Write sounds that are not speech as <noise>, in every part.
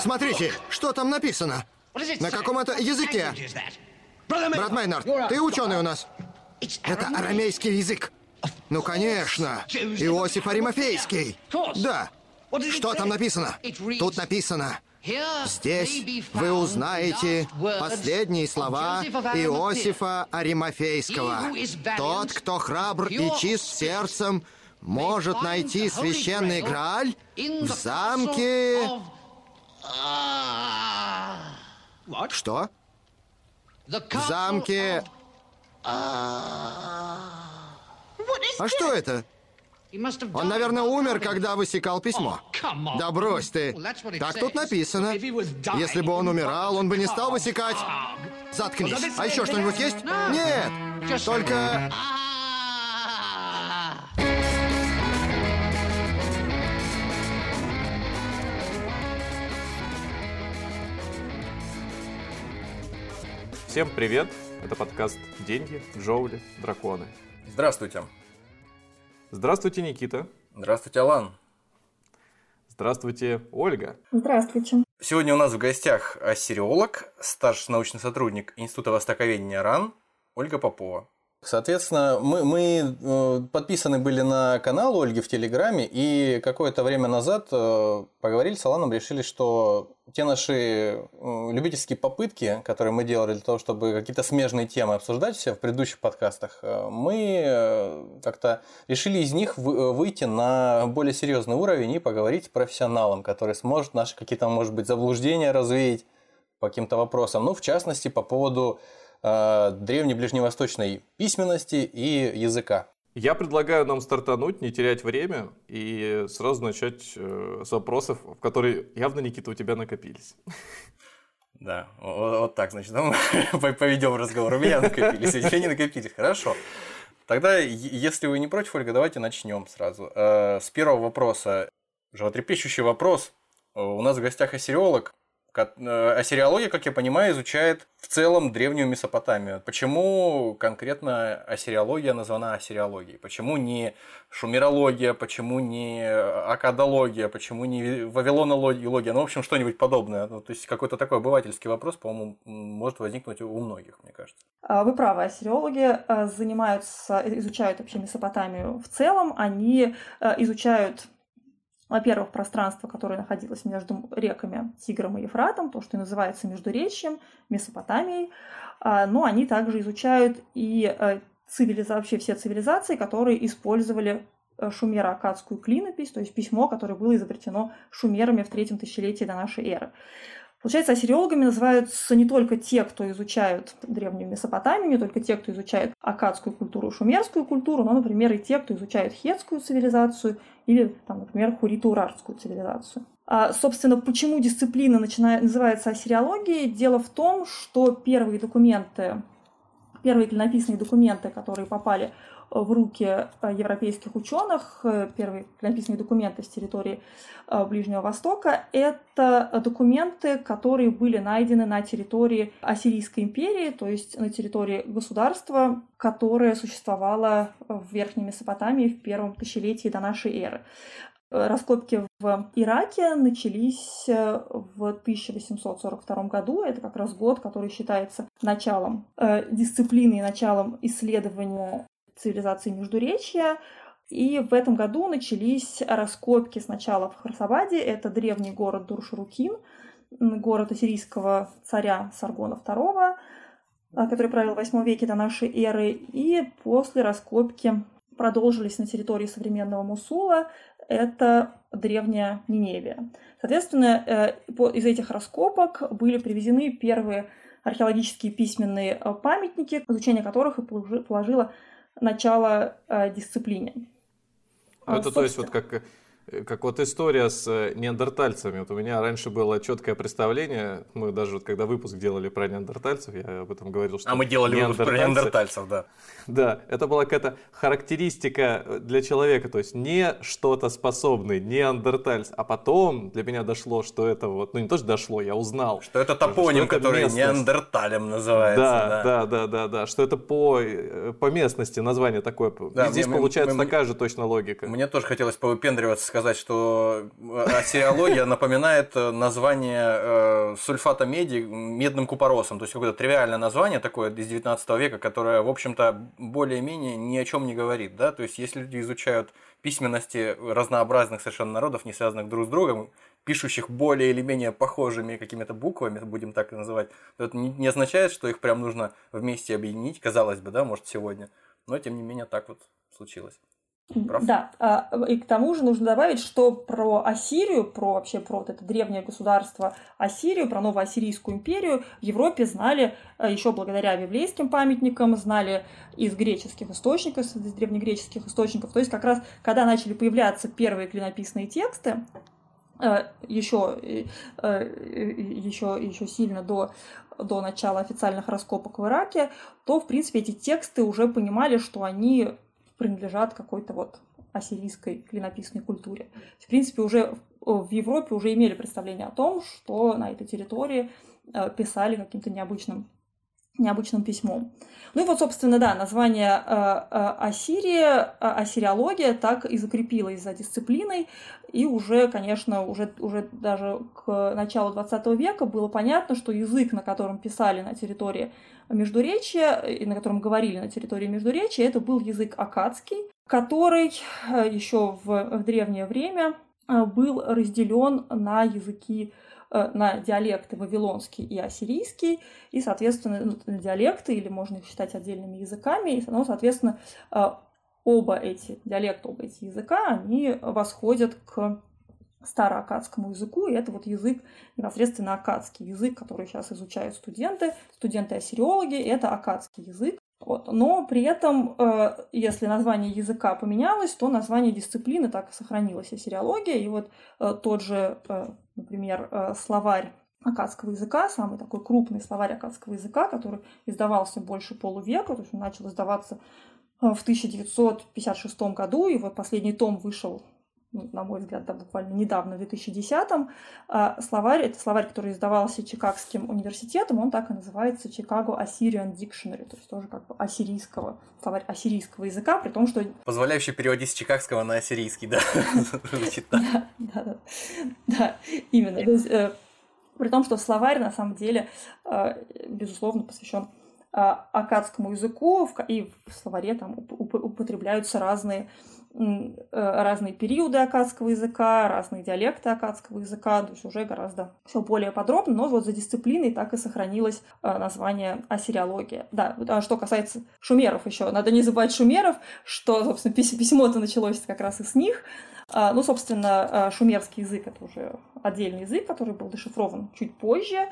Смотрите, что там написано. На каком это языке? Брат Майнард, ты ученый у нас. Это арамейский язык. Ну, конечно. Иосиф Аримофейский. Да. Что там написано? Тут написано. Здесь вы узнаете последние слова Иосифа Аримофейского. Тот, кто храбр и чист сердцем, может найти священный Грааль в замке... Что? В замке... А что это? Он, наверное, умер, когда высекал письмо. Да брось ты. Так тут написано. Если бы он умирал, он бы не стал высекать. Заткнись. А еще что-нибудь есть? Нет. Только... Всем привет! Это подкаст «Деньги, Джоули, драконы». Здравствуйте. Здравствуйте, Никита. Здравствуйте, Алан. Здравствуйте, Ольга. Здравствуйте. Сегодня у нас в гостях ассириолог, старший научный сотрудник Института Востоковедения РАН Ольга Попова. Соответственно, мы, мы э, подписаны были на канал Ольги в Телеграме, и какое-то время назад э, поговорили с Аланом, решили, что те наши э, любительские попытки, которые мы делали для того, чтобы какие-то смежные темы обсуждать все в предыдущих подкастах, мы как-то решили из них выйти на более серьезный уровень и поговорить с профессионалом, который сможет наши какие-то, может быть, заблуждения развеять по каким-то вопросам. Ну, в частности, по поводу древней ближневосточной письменности и языка. Я предлагаю нам стартануть, не терять время и сразу начать э, с вопросов, в которые явно, Никита, у тебя накопились. Да, вот, вот так, значит, мы <laughs> поведем разговор. У меня накопились, у тебя не накопились. Хорошо. Тогда, если вы не против, Ольга, давайте начнем сразу. Э, с первого вопроса. Животрепещущий вопрос. У нас в гостях ассириолог, Э, Ассириология, как я понимаю, изучает в целом древнюю Месопотамию. Почему конкретно ассириология названа ассириологией? Почему не шумерология, почему не акадология, почему не вавилонология? Ну, в общем, что-нибудь подобное. Ну, то есть какой-то такой обывательский вопрос, по-моему, может возникнуть у многих, мне кажется. А, вы правы, ассириологи э, занимаются, изучают вообще Месопотамию в целом. Они э, изучают во-первых, пространство, которое находилось между реками Тигром и Ефратом, то, что и называется Междуречьем, Месопотамией, а, но они также изучают и э, цивилиза... вообще все цивилизации, которые использовали э, шумеро-акадскую клинопись, то есть письмо, которое было изобретено шумерами в третьем тысячелетии до нашей эры. Получается, ассириологами называются не только те, кто изучают древнюю Месопотамию, не только те, кто изучает акадскую культуру, шумерскую культуру, но, например, и те, кто изучает хетскую цивилизацию или, там, например, хурито-урарскую цивилизацию. А, собственно, почему дисциплина начинает, называется ассириологией? Дело в том, что первые документы, первые клинописные документы, которые попали в руки э, европейских ученых, э, первые написанные документы с территории э, Ближнего Востока, это документы, которые были найдены на территории Ассирийской империи, то есть на территории государства, которое существовало в Верхней Месопотамии в первом тысячелетии до нашей эры. Раскопки в Ираке начались в 1842 году. Это как раз год, который считается началом дисциплины и началом исследования цивилизации Междуречья. И в этом году начались раскопки сначала в Харсабаде, это древний город Дуршурукин, город ассирийского царя Саргона II, а, который правил в 8 веке до нашей эры, и после раскопки продолжились на территории современного Мусула, это древняя Ниневия. Соответственно, э, из этих раскопок были привезены первые археологические письменные э, памятники, изучение которых и положило начало э, дисциплине. А, это то есть вот как как вот история с э, неандертальцами. Вот у меня раньше было четкое представление, мы даже вот когда выпуск делали про неандертальцев, я об этом говорил, что... А мы делали выпуск про неандертальцев, да. Да, это была какая-то характеристика для человека, то есть не что-то способный, неандертальц. А потом для меня дошло, что это вот, ну не то, что дошло, я узнал. Что это топоним, что это который местность. неандерталем называется. Да, да, да, да, да, да, что это по, э, по местности название такое. Да, И здесь мне, получается мне, такая же точно логика. Мне тоже хотелось повыпендриваться, сказать, что ассириология напоминает название сульфата меди медным купоросом. То есть какое-то тривиальное название такое из 19 века, которое, в общем-то, более-менее ни о чем не говорит. Да? То есть если люди изучают письменности разнообразных совершенно народов, не связанных друг с другом, пишущих более или менее похожими какими-то буквами, будем так называть, то это не означает, что их прям нужно вместе объединить, казалось бы, да, может, сегодня. Но, тем не менее, так вот случилось. Прав? Да, а, и к тому же нужно добавить, что про Ассирию, про вообще про вот это древнее государство Ассирию, про новоассирийскую империю в Европе знали а, еще благодаря библейским памятникам, знали из греческих источников, из древнегреческих источников. То есть как раз, когда начали появляться первые клинописные тексты, еще, еще, еще сильно до, до начала официальных раскопок в Ираке, то, в принципе, эти тексты уже понимали, что они принадлежат какой-то вот ассирийской клинописной культуре. В принципе, уже в Европе уже имели представление о том, что на этой территории э, писали каким-то необычным необычным письмом. Ну и вот, собственно, да, название э, э, Ассирия, ассириология так и закрепилась за дисциплиной, и уже, конечно, уже, уже даже к началу 20 века было понятно, что язык, на котором писали на территории Междуречия, и на котором говорили на территории Междуречия, это был язык акадский, который э, еще в, в древнее время был разделен на языки Э, на диалекты вавилонский и ассирийский, и, соответственно, ну, диалекты, или можно их считать отдельными языками, и, ну, соответственно, э, оба эти диалекта, оба эти языка, они восходят к староакадскому языку, и это вот язык непосредственно акадский язык, который сейчас изучают студенты, студенты-ассириологи, это акадский язык. Вот. Но при этом, э, если название языка поменялось, то название дисциплины так и сохранилось, ассириология, и вот тот же например, э, словарь акадского языка, самый такой крупный словарь акадского языка, который издавался больше полувека, то есть он начал издаваться э, в 1956 году, и вот последний том вышел, ну, на мой взгляд, да, буквально недавно, в 2010-м. А словарь, это словарь, который издавался Чикагским университетом, он так и называется Chicago Assyrian Dictionary, то есть тоже как бы ассирийского, словарь ассирийского языка, при том, что... Позволяющий переводить с чикагского на ассирийский, да? <laughs> Да, да, да, именно. Э, при том, что словарь на самом деле, э, безусловно, посвящен э, акадскому языку, и в словаре там употребляются разные разные периоды акадского языка, разные диалекты акадского языка, то есть уже гораздо все более подробно, но вот за дисциплиной так и сохранилось э, название ассириология. Да, а что касается шумеров еще, надо не забывать шумеров, что, собственно, письмо-то началось как раз и с них. А, ну, собственно, э, шумерский язык — это уже отдельный язык, который был дешифрован чуть позже.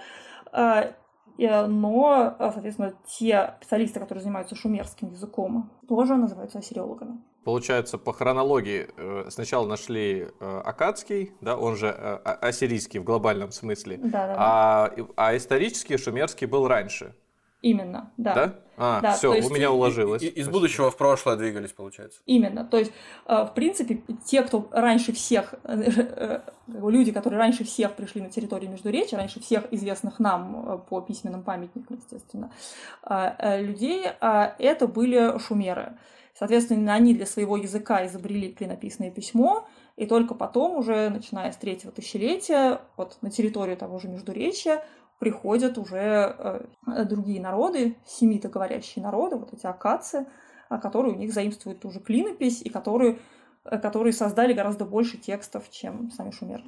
А, но, соответственно, те специалисты, которые занимаются шумерским языком, тоже называются ассириологами. Получается, по хронологии э, сначала нашли э, акадский, да, он же э, ассирийский в глобальном смысле, да, да, а, а исторически шумерский был раньше. Именно, да. Да? А, да, все, у меня уложилось. И, и, из будущего в прошлое двигались, получается. Именно. То есть, в принципе, те, кто раньше всех, люди, которые раньше всех пришли на территорию Междуречия, раньше всех известных нам по письменным памятникам, естественно, людей, это были шумеры. Соответственно, они для своего языка изобрели клинописное письмо, и только потом, уже начиная с третьего тысячелетия, вот на территорию того же Междуречия приходят уже э, другие народы, семитоговорящие народы, вот эти акадцы, а, которые у них заимствуют ту же клинопись, и которые, э, которые создали гораздо больше текстов, чем сами шумеры.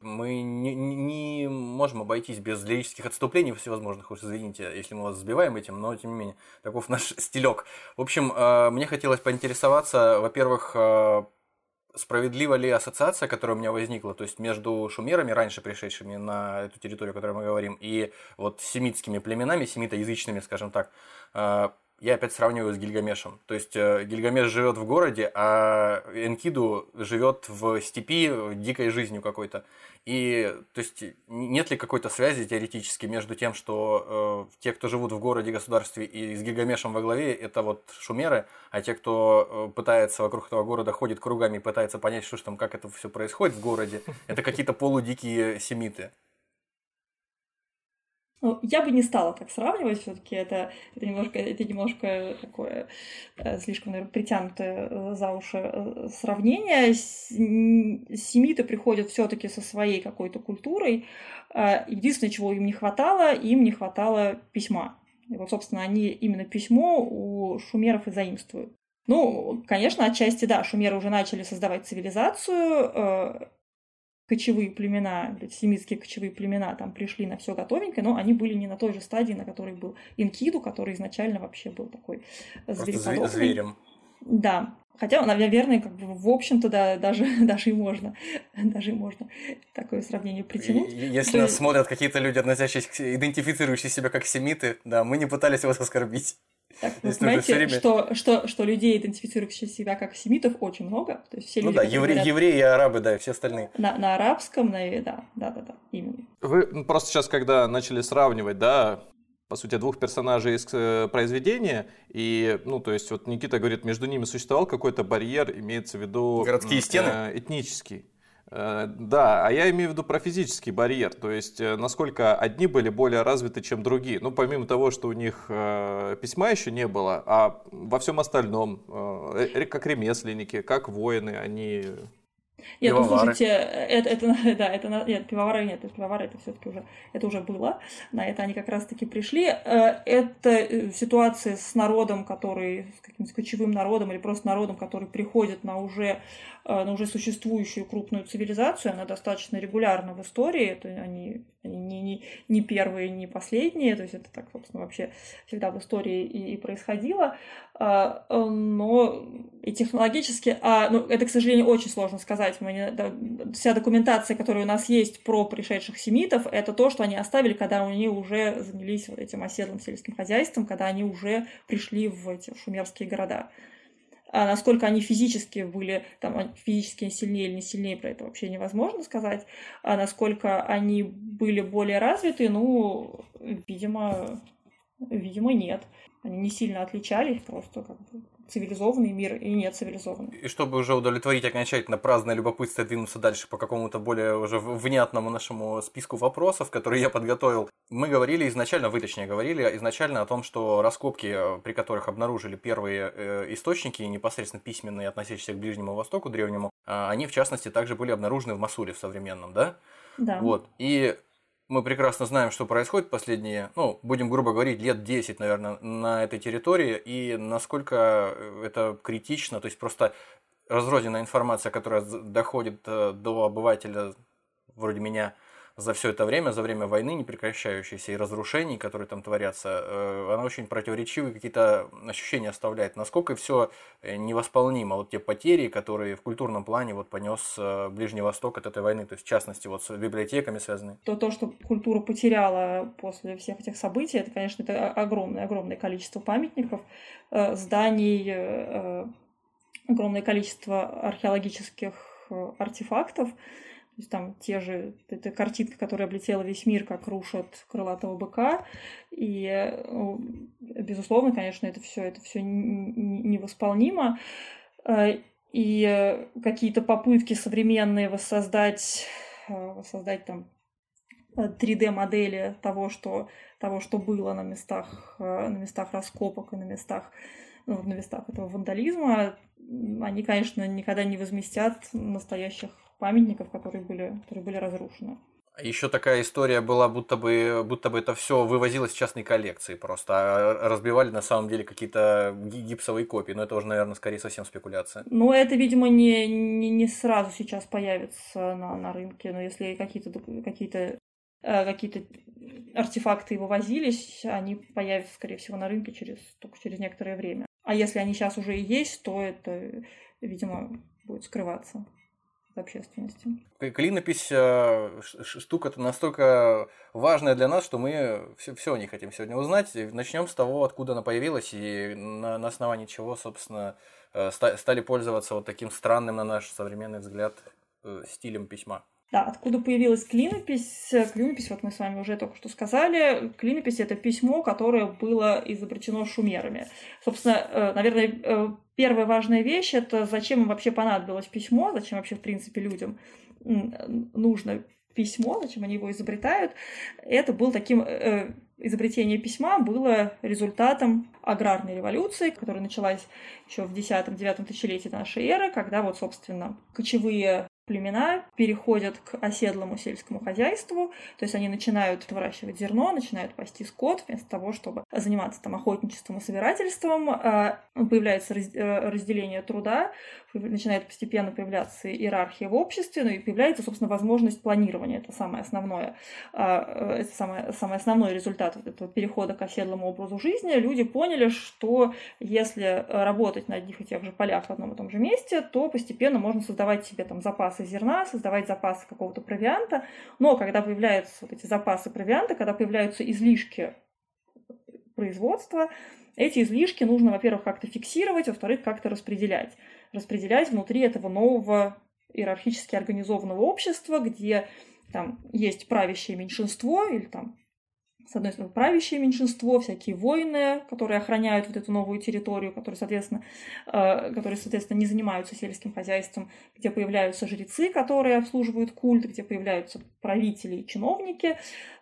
Мы не, не можем обойтись без лирических отступлений всевозможных, уж извините, если мы вас сбиваем этим, но тем не менее, таков наш <laughs> стилек. В общем, э, мне хотелось поинтересоваться, во-первых, э, справедлива ли ассоциация, которая у меня возникла, то есть между шумерами, раньше пришедшими на эту территорию, о которой мы говорим, и вот семитскими племенами, семитоязычными, скажем так, э, я опять сравниваю с Гильгамешем. То есть Гильгамеш живет в городе, а Энкиду живет в степи дикой жизнью какой-то. И то есть нет ли какой-то связи теоретически между тем, что э, те, кто живут в городе, государстве и с Гильгамешем во главе, это вот шумеры, а те, кто э, пытается вокруг этого города, ходит кругами и пытается понять, что ж там, как это все происходит в городе, это какие-то полудикие семиты. Ну, я бы не стала так сравнивать, все-таки это, это, немножко, это немножко такое э, слишком, наверное, притянутое э, за уши э, сравнение. Семиты приходят все-таки со своей какой-то культурой. Единственное, чего им не хватало, им не хватало письма. И вот, собственно, они именно письмо у шумеров и заимствуют. Ну, конечно, отчасти, да, шумеры уже начали создавать цивилизацию, кочевые племена, семитские кочевые племена там пришли на все готовенькое, но они были не на той же стадии, на которой был Инкиду, который изначально вообще был такой звереподобный. зверем. Да. Хотя, наверное, как бы, в общем-то, да, даже, <laughs> даже и можно, <laughs> даже и можно такое сравнение притянуть. Если То нас смотрят какие-то люди, относящиеся, идентифицирующие себя как семиты, да, мы не пытались вас оскорбить. Так, вы знаете, время... что, что, что людей, идентифицирующих себя как семитов, очень много. То есть все ну люди, да, евре, говорят... евреи и арабы, да, и все остальные. На, на арабском, на, да, да, да, да, именно. Вы ну, просто сейчас, когда начали сравнивать, да, по сути, двух персонажей из э, произведения, и, ну, то есть, вот Никита говорит, между ними существовал какой-то барьер, имеется в виду... Городские стены? Э, этнический. Э, да, а я имею в виду про физический барьер, то есть э, насколько одни были более развиты, чем другие. Ну, помимо того, что у них э, письма еще не было, а во всем остальном, как ремесленники, как воины, они нет, ну слушайте, это, это, <laughs> да, это, нет, пивовары нет, пивовары это все-таки уже, это уже было, на это они как раз-таки пришли. Это ситуация с народом, который, с каким-то кочевым народом или просто народом, который приходит на уже Э, на уже существующую крупную цивилизацию, она достаточно регулярна в истории, это они, они не, не, первые, не последние, то есть это так, собственно, вообще всегда в истории и, и происходило, а, но и технологически, а, ну, это, к сожалению, очень сложно сказать, мы не, да, вся документация, которая у нас есть про пришедших семитов, это то, что они оставили, когда они уже занялись вот этим оседлым сельским хозяйством, когда они уже пришли в эти шумерские города. А насколько они физически были, там, физически сильнее или не сильнее, про это вообще невозможно сказать. А насколько они были более развиты, ну, видимо, видимо, нет. Они не сильно отличались, просто как бы цивилизованный мир и не цивилизованный. И чтобы уже удовлетворить окончательно праздное любопытство и двинуться дальше по какому-то более уже внятному нашему списку вопросов, которые я подготовил, мы говорили изначально, вы точнее говорили изначально о том, что раскопки, э, при которых обнаружили первые э, источники, непосредственно письменные, относящиеся к Ближнему Востоку древнему, а, они в частности также были обнаружены в Масуле в современном, да? Да. Вот. И мы прекрасно знаем, что происходит последние, ну, будем грубо говорить, лет 10, наверное, на этой территории, и насколько это критично, то есть просто разрозненная информация, которая доходит э, до обывателя вроде меня – за все это время, за время войны непрекращающейся и разрушений, которые там творятся, э, она очень противоречивые какие-то ощущения оставляет. Насколько все э, невосполнимо, вот те потери, которые в культурном плане вот понес э, Ближний Восток от этой войны, то есть в частности вот с библиотеками связаны. То, то что культура потеряла после всех этих событий, это, конечно, это огромное, огромное количество памятников, зданий, огромное количество археологических артефактов, то есть там те же, эта картинка, которая облетела весь мир, как рушат крылатого быка. И, ну, безусловно, конечно, это все это все невосполнимо. Э, и какие-то попытки современные воссоздать, э, воссоздать там 3D-модели того, что, того, что было на местах, э, на местах раскопок и на местах, ну, на местах этого вандализма, они, конечно, никогда не возместят настоящих памятников, которые были, которые были разрушены. Еще такая история была, будто бы, будто бы это все вывозилось в частной коллекции просто, а разбивали на самом деле какие-то гипсовые копии, но это уже, наверное, скорее совсем спекуляция. Ну, это, видимо, не, не, не сразу сейчас появится на, на рынке, но если какие-то какие-то э, какие-то артефакты вывозились, они появятся, скорее всего, на рынке через, только через некоторое время. А если они сейчас уже и есть, то это, видимо, будет скрываться общественности. Клинопись э, штука-то настолько важная для нас, что мы все, все не хотим сегодня узнать. Начнем с того, откуда она появилась и на, на основании чего, собственно, э, стали пользоваться вот таким странным, на наш современный взгляд, э, стилем письма. Да, откуда появилась клинопись? Клинопись, вот мы с вами уже только что сказали, клинопись — это письмо, которое было изобретено шумерами. Собственно, э, наверное, э, первая важная вещь — это зачем им вообще понадобилось письмо, зачем вообще, в принципе, людям нужно письмо, зачем они его изобретают. Это был таким э, изобретение письма было результатом аграрной революции, которая началась еще в X-IX тысячелетии нашей эры, когда вот, собственно, кочевые племена переходят к оседлому сельскому хозяйству, то есть они начинают выращивать зерно, начинают пасти скот, вместо того, чтобы заниматься там охотничеством и собирательством, а, появляется э, разделение труда, начинает постепенно появляться иерархия в обществе, ну и появляется, собственно, возможность планирования. Это самое основное, а, э, это самое, самый основной результат этого перехода к оседлому образу жизни. Люди поняли, что если работать на одних и тех же полях в одном и том же месте, то постепенно можно создавать себе там запасы зерна, создавать запасы какого-то провианта. Но когда появляются вот эти запасы провианта, когда появляются излишки производства, эти излишки нужно, во-первых, как-то фиксировать, во-вторых, как-то распределять распределять внутри этого нового иерархически организованного общества, где там есть правящее меньшинство или там с одной стороны, правящее меньшинство, всякие воины, которые охраняют вот эту новую территорию, которые, соответственно, э, которые, соответственно, не занимаются сельским хозяйством, где появляются жрецы, которые обслуживают культ, где появляются правители и чиновники,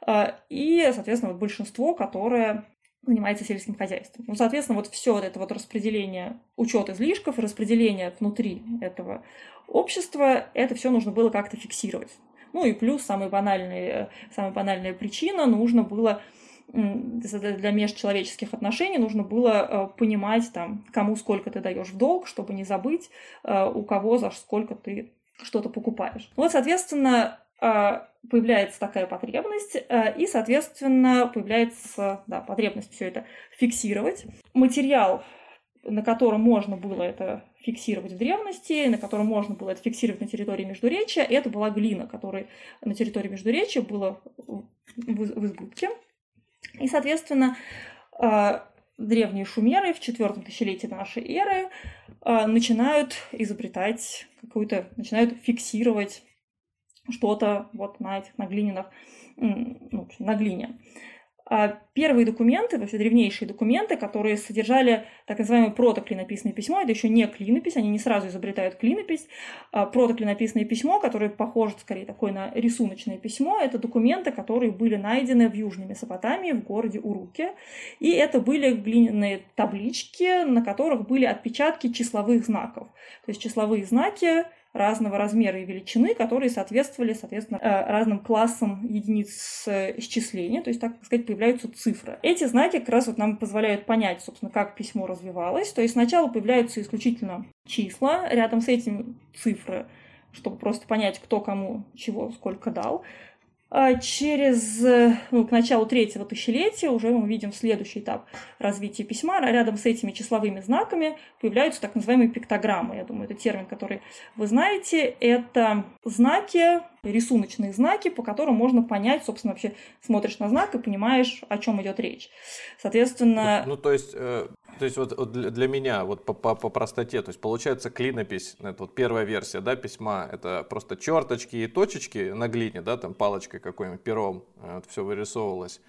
э, и, соответственно, вот большинство, которое занимается сельским хозяйством. Ну, соответственно, вот все вот это вот распределение, учет излишков, распределение внутри этого общества, это все нужно было как-то фиксировать. Ну и плюс самая банальная, самая банальная причина, нужно было для межчеловеческих отношений нужно было э, понимать, там, кому сколько ты даешь в долг, чтобы не забыть, э, у кого за сколько ты что-то покупаешь. Вот, соответственно, появляется такая потребность, и, соответственно, появляется да, потребность все это фиксировать. Материал, на котором можно было это фиксировать в древности, на котором можно было это фиксировать на территории Междуречия, это была глина, которая на территории Междуречия была в избытке. И, соответственно, а, древние шумеры в четвертом тысячелетии нашей эры начинают изобретать какую-то, начинают фиксировать что-то вот на этих, на глиняных, ну, на глине. А первые документы, вообще древнейшие документы, которые содержали так называемое протоклинописное письмо, это еще не клинопись, они не сразу изобретают клинопись. А протоклинописное письмо, которое похоже скорее такое на рисуночное письмо, это документы, которые были найдены в Южной Месопотамии, в городе Уруке. И это были глиняные таблички, на которых были отпечатки числовых знаков. То есть числовые знаки разного размера и величины, которые соответствовали, соответственно, э, разным классам единиц исчисления, то есть, так сказать, появляются цифры. Эти знаки как раз вот нам позволяют понять, собственно, как письмо развивалось. То есть сначала появляются исключительно числа, рядом с этими цифры, чтобы просто понять, кто кому чего сколько дал. А через, ну, к началу третьего тысячелетия уже мы видим следующий этап развития письма. Рядом с этими числовыми знаками появляются так называемые пиктограммы. Я думаю, это термин, который вы знаете. Это знаки, рисуночные знаки, по которым можно понять, собственно, вообще смотришь на знак и понимаешь, о чем идет речь. Соответственно... Ну, то есть, э, то есть вот, вот для, для меня, вот по, по, по простоте, то есть получается клинопись, это вот первая версия, да, письма, это просто черточки и точечки на глине, да, там палочкой какой-нибудь, пером, э, вот все вырисовывалось.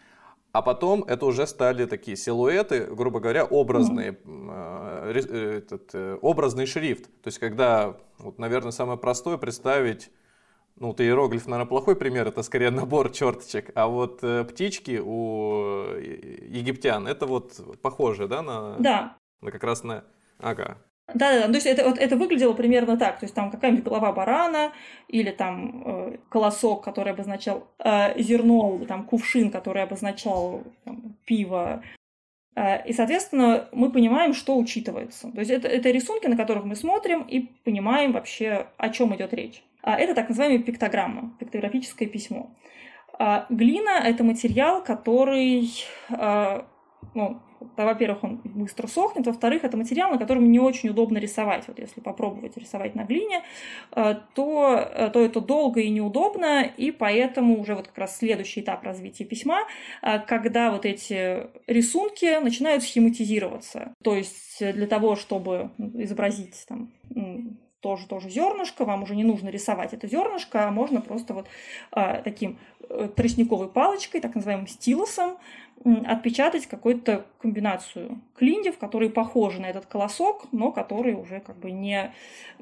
А потом это уже стали такие силуэты, грубо говоря, образные, э, э, этот, э, образный шрифт. То есть когда, вот, наверное, самое простое представить ну, вот иероглиф, наверное, плохой пример, это скорее набор черточек, а вот э, птички у египтян, это вот похоже, да, на... Да. На как раз на... Ага. Да, да, то есть это, вот, это выглядело примерно так, то есть там какая-нибудь голова барана или там э, колосок, который обозначал э, зерно, там кувшин, который обозначал там, пиво, э, и, соответственно, мы понимаем, что учитывается. То есть это, это рисунки, на которых мы смотрим и понимаем вообще, о чем идет речь. А это так называемая пиктограмма, пиктографическое письмо. А глина – это материал, который, а, ну, во-первых, он быстро сохнет, во-вторых, это материал, на котором не очень удобно рисовать. Вот если попробовать рисовать на глине, то, то это долго и неудобно, и поэтому уже вот как раз следующий этап развития письма, когда вот эти рисунки начинают схематизироваться. То есть для того, чтобы изобразить там, тоже, тоже зернышко, вам уже не нужно рисовать это зернышко, а можно просто вот а, таким э, тростниковой палочкой, так называемым стилусом, отпечатать какую-то комбинацию клиндев, которые похожи на этот колосок, но которые уже как бы не,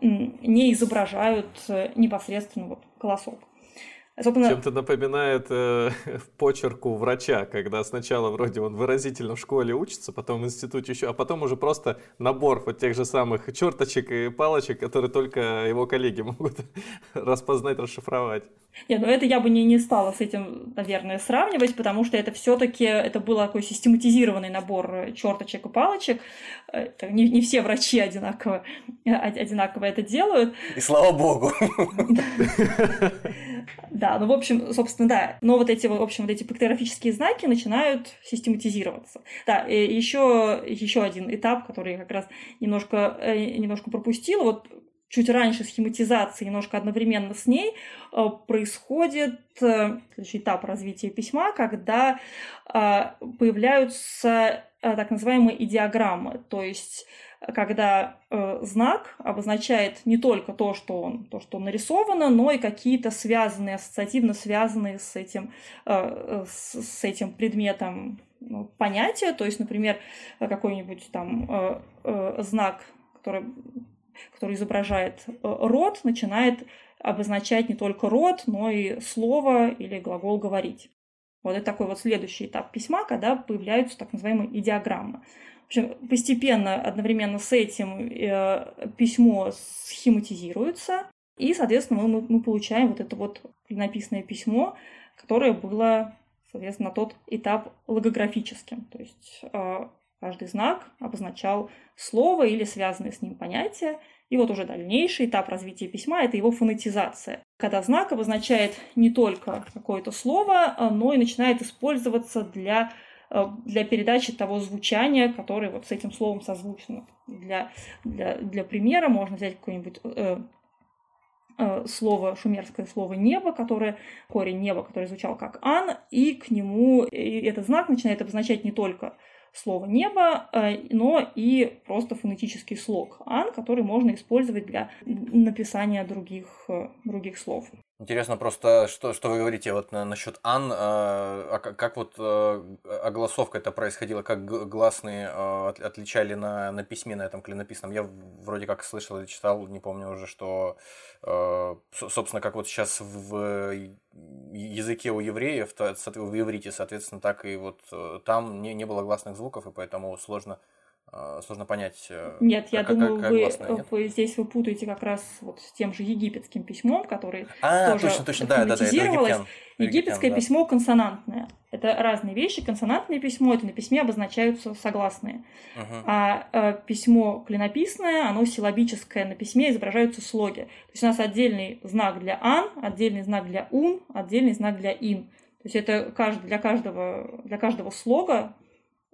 не изображают э, непосредственно вот колосок. Собственно... Чем-то напоминает э, <laughs> почерку врача, когда сначала вроде он выразительно в школе учится, потом в институте еще, а потом уже просто набор вот тех же самых черточек и палочек, которые только его коллеги <laughs> могут <laughs> распознать, расшифровать. Нет, ну это я бы не, не стала с этим, наверное, сравнивать, потому что это все-таки это был такой систематизированный набор черточек и палочек. Это не, не все врачи одинаково, одинаково это делают. И слава богу. Да, ну, в общем, собственно, да. Но вот эти, в общем, вот эти пикторографические знаки начинают систематизироваться. Да, и еще, еще один этап, который я как раз немножко, э, немножко пропустила. Вот чуть раньше схематизации, немножко одновременно с ней, э, происходит э, следующий этап развития письма, когда появляются так называемые идеограммы, то есть когда э, знак обозначает не только то, что он, то, что нарисовано, но и какие-то связанные, ассоциативно связанные с этим, э, с, этим предметом ну, понятия. То есть, например, какой-нибудь там э, э, знак, который, который изображает э, род, начинает обозначать не только род, но и слово или глагол говорить. Вот это такой вот следующий этап письма, когда появляются так называемые идеограммы. В общем, постепенно, одновременно с этим э, письмо схематизируется, и, соответственно, мы, мы получаем вот это вот написанное письмо, которое было, соответственно, на тот этап логографическим. То есть э, каждый знак обозначал слово или связанное с ним понятие, и вот уже дальнейший этап развития письма – это его фонетизация, когда знак обозначает не только какое-то слово, но и начинает использоваться для Э, для передачи того звучания, которое вот с этим словом созвучно. Для, для, для примера можно взять какое-нибудь э, э, слово, шумерское слово «небо», которое, корень «небо», который звучал как «ан», и к нему этот знак начинает обозначать не только слово «небо», э, но и просто фонетический слог «ан», который можно использовать для написания других, э, других слов. Интересно просто, что, что вы говорите вот на, насчет Ан, э, а как, как вот э, огласовка это происходила, как гласные э, отличали на, на письме на этом клинописном. Я вроде как слышал или читал, не помню уже, что, э, собственно, как вот сейчас в языке у евреев, в иврите, соответственно, так и вот э, там не, не было гласных звуков, и поэтому сложно сложно понять. Э, Нет, я думаю, как вы, гласная, нет? вы здесь вы путаете как раз вот с тем же египетским письмом, который а, тоже точно, точно, да, да, да, это египтян. Египетское египтян, письмо консонантное. Это разные вещи. Консонантное письмо это на письме обозначаются согласные, угу. а э, письмо клинописное, оно силабическое, на письме изображаются слоги. То есть у нас отдельный знак для ан, отдельный знак для ун, отдельный знак для ин. То есть это для, каждого, для каждого слога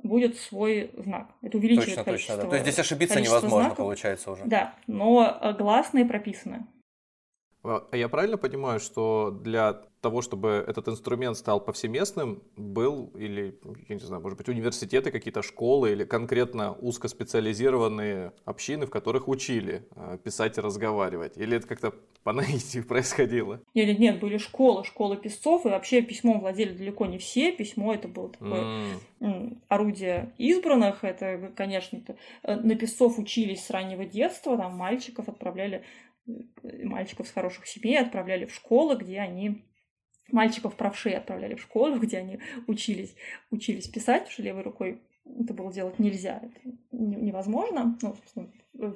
будет свой знак. Это увеличивает точно, количество. Точно, да. То есть здесь ошибиться невозможно, знаков. получается уже. Да, но э, гласные прописаны. А я правильно понимаю, что для того, чтобы этот инструмент стал повсеместным, был или, я не знаю, может быть, университеты, какие-то школы или конкретно узкоспециализированные общины, в которых учили э, писать и разговаривать? Или это как-то по наитию <laughs> происходило? Нет, нет, нет, были школы, школы писцов, и вообще письмом владели далеко не все. Письмо это было такое mm. орудие избранных. Это, конечно, э, на писцов учились с раннего детства, там мальчиков отправляли э, мальчиков с хороших семей отправляли в школы, где они мальчиков правшей отправляли в школу, <laughs> где они учились, учились писать, потому что левой рукой это было делать нельзя, это невозможно, ну,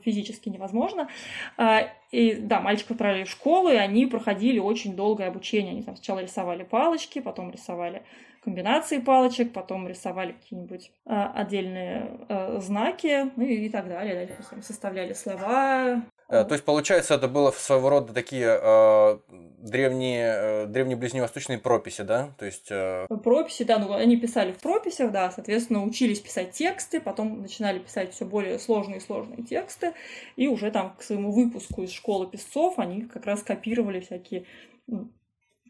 физически невозможно. А, и да, мальчиков отправили в школу, и они проходили очень долгое обучение. Они там сначала рисовали палочки, потом рисовали комбинации палочек, потом рисовали какие-нибудь а, отдельные а, знаки, ну и, и так далее. Дальше составляли слова, то есть, получается, это было своего рода такие э, древние, э, древние ближневосточные прописи, да? То есть... Э... Прописи, да, ну они писали в прописях, да, соответственно, учились писать тексты, потом начинали писать все более сложные и сложные тексты, и уже там к своему выпуску из школы писцов они как раз копировали всякие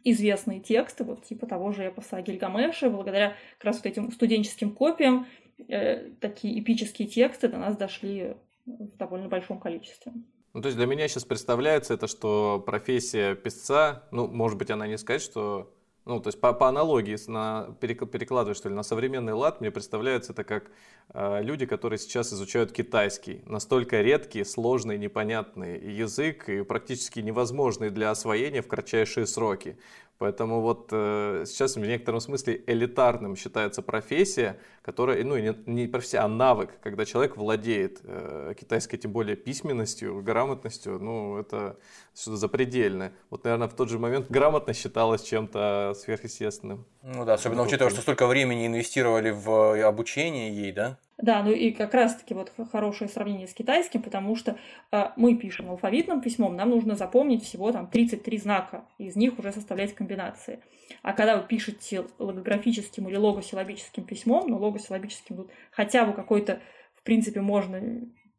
известные тексты, вот типа того же эпоса Гильгамеша, благодаря как раз вот этим студенческим копиям э, такие эпические тексты до нас дошли в довольно большом количестве. Ну, то есть для меня сейчас представляется это, что профессия писца, ну, может быть, она не сказать, что ну, то есть по, по аналогии на, перекладывать, что ли, на современный лад, мне представляется это как люди, которые сейчас изучают китайский. Настолько редкий, сложный, непонятный язык и практически невозможный для освоения в кратчайшие сроки. Поэтому вот э, сейчас в некотором смысле элитарным считается профессия, которая, ну, не, не профессия, а навык, когда человек владеет э, китайской, тем более письменностью, грамотностью, ну, это что-то запредельное. Вот, наверное, в тот же момент грамотность считалась чем-то сверхъестественным. Ну да, особенно учитывая, что столько времени инвестировали в э, обучение ей, да? Да, ну и как раз-таки вот хорошее сравнение с китайским, потому что э, мы пишем алфавитным письмом, нам нужно запомнить всего там 33 знака, из них уже составлять комбинации. А когда вы пишете логографическим или логосилабическим письмом, ну логосилабическим тут хотя бы какой-то, в принципе, можно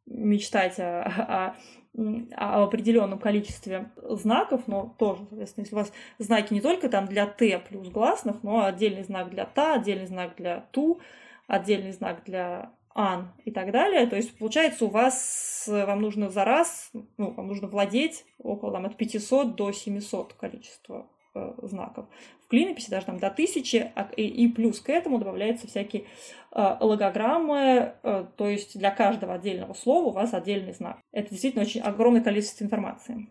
мечтать о, о, о определенном количестве знаков, но тоже, соответственно, если у вас знаки не только там для Т плюс гласных, но отдельный знак для Та, отдельный знак для Ту, отдельный знак для ан и так далее. То есть, получается, у вас, вам нужно за раз, ну, вам нужно владеть около там, от 500 до 700 количества э, знаков. В клинописи даже там до 1000, а, и, плюс к этому добавляются всякие э, логограммы, э, то есть для каждого отдельного слова у вас отдельный знак. Это действительно очень огромное количество информации.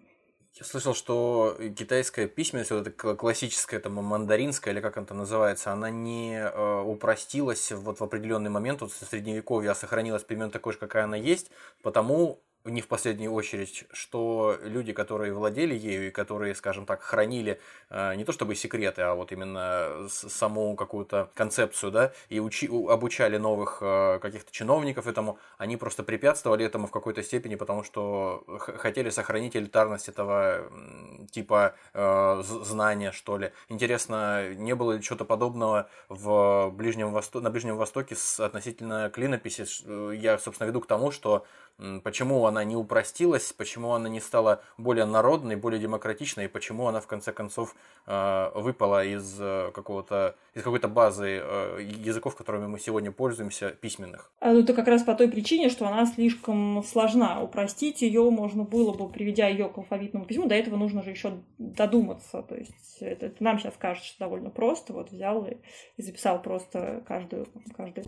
Я слышал, что китайская письменность, вот эта классическая, там, мандаринская, или как она там называется, она не э, упростилась вот в определенный момент, вот в средневековье, а сохранилась примерно такой же, какая она есть, потому не в последнюю очередь, что люди, которые владели ею и которые, скажем так, хранили э, не то чтобы секреты, а вот именно саму какую-то концепцию, да, и учи, обучали новых э, каких-то чиновников этому, они просто препятствовали этому в какой-то степени, потому что хотели сохранить элитарность этого типа э, знания, что ли. Интересно, не было ли чего-то подобного в Ближнем Восто... на Ближнем Востоке с относительно клинописи? Я, собственно, веду к тому, что почему она не упростилась, почему она не стала более народной, более демократичной, и почему она в конце концов э, выпала из э, какого-то из какой-то базы э, языков, которыми мы сегодня пользуемся, письменных. А, ну, это как раз по той причине, что она слишком сложна. Упростить ее можно было бы, приведя ее к алфавитному письму. До этого нужно же еще додуматься. То есть это, это нам сейчас кажется довольно просто. Вот взял и, и записал просто каждую, каждый,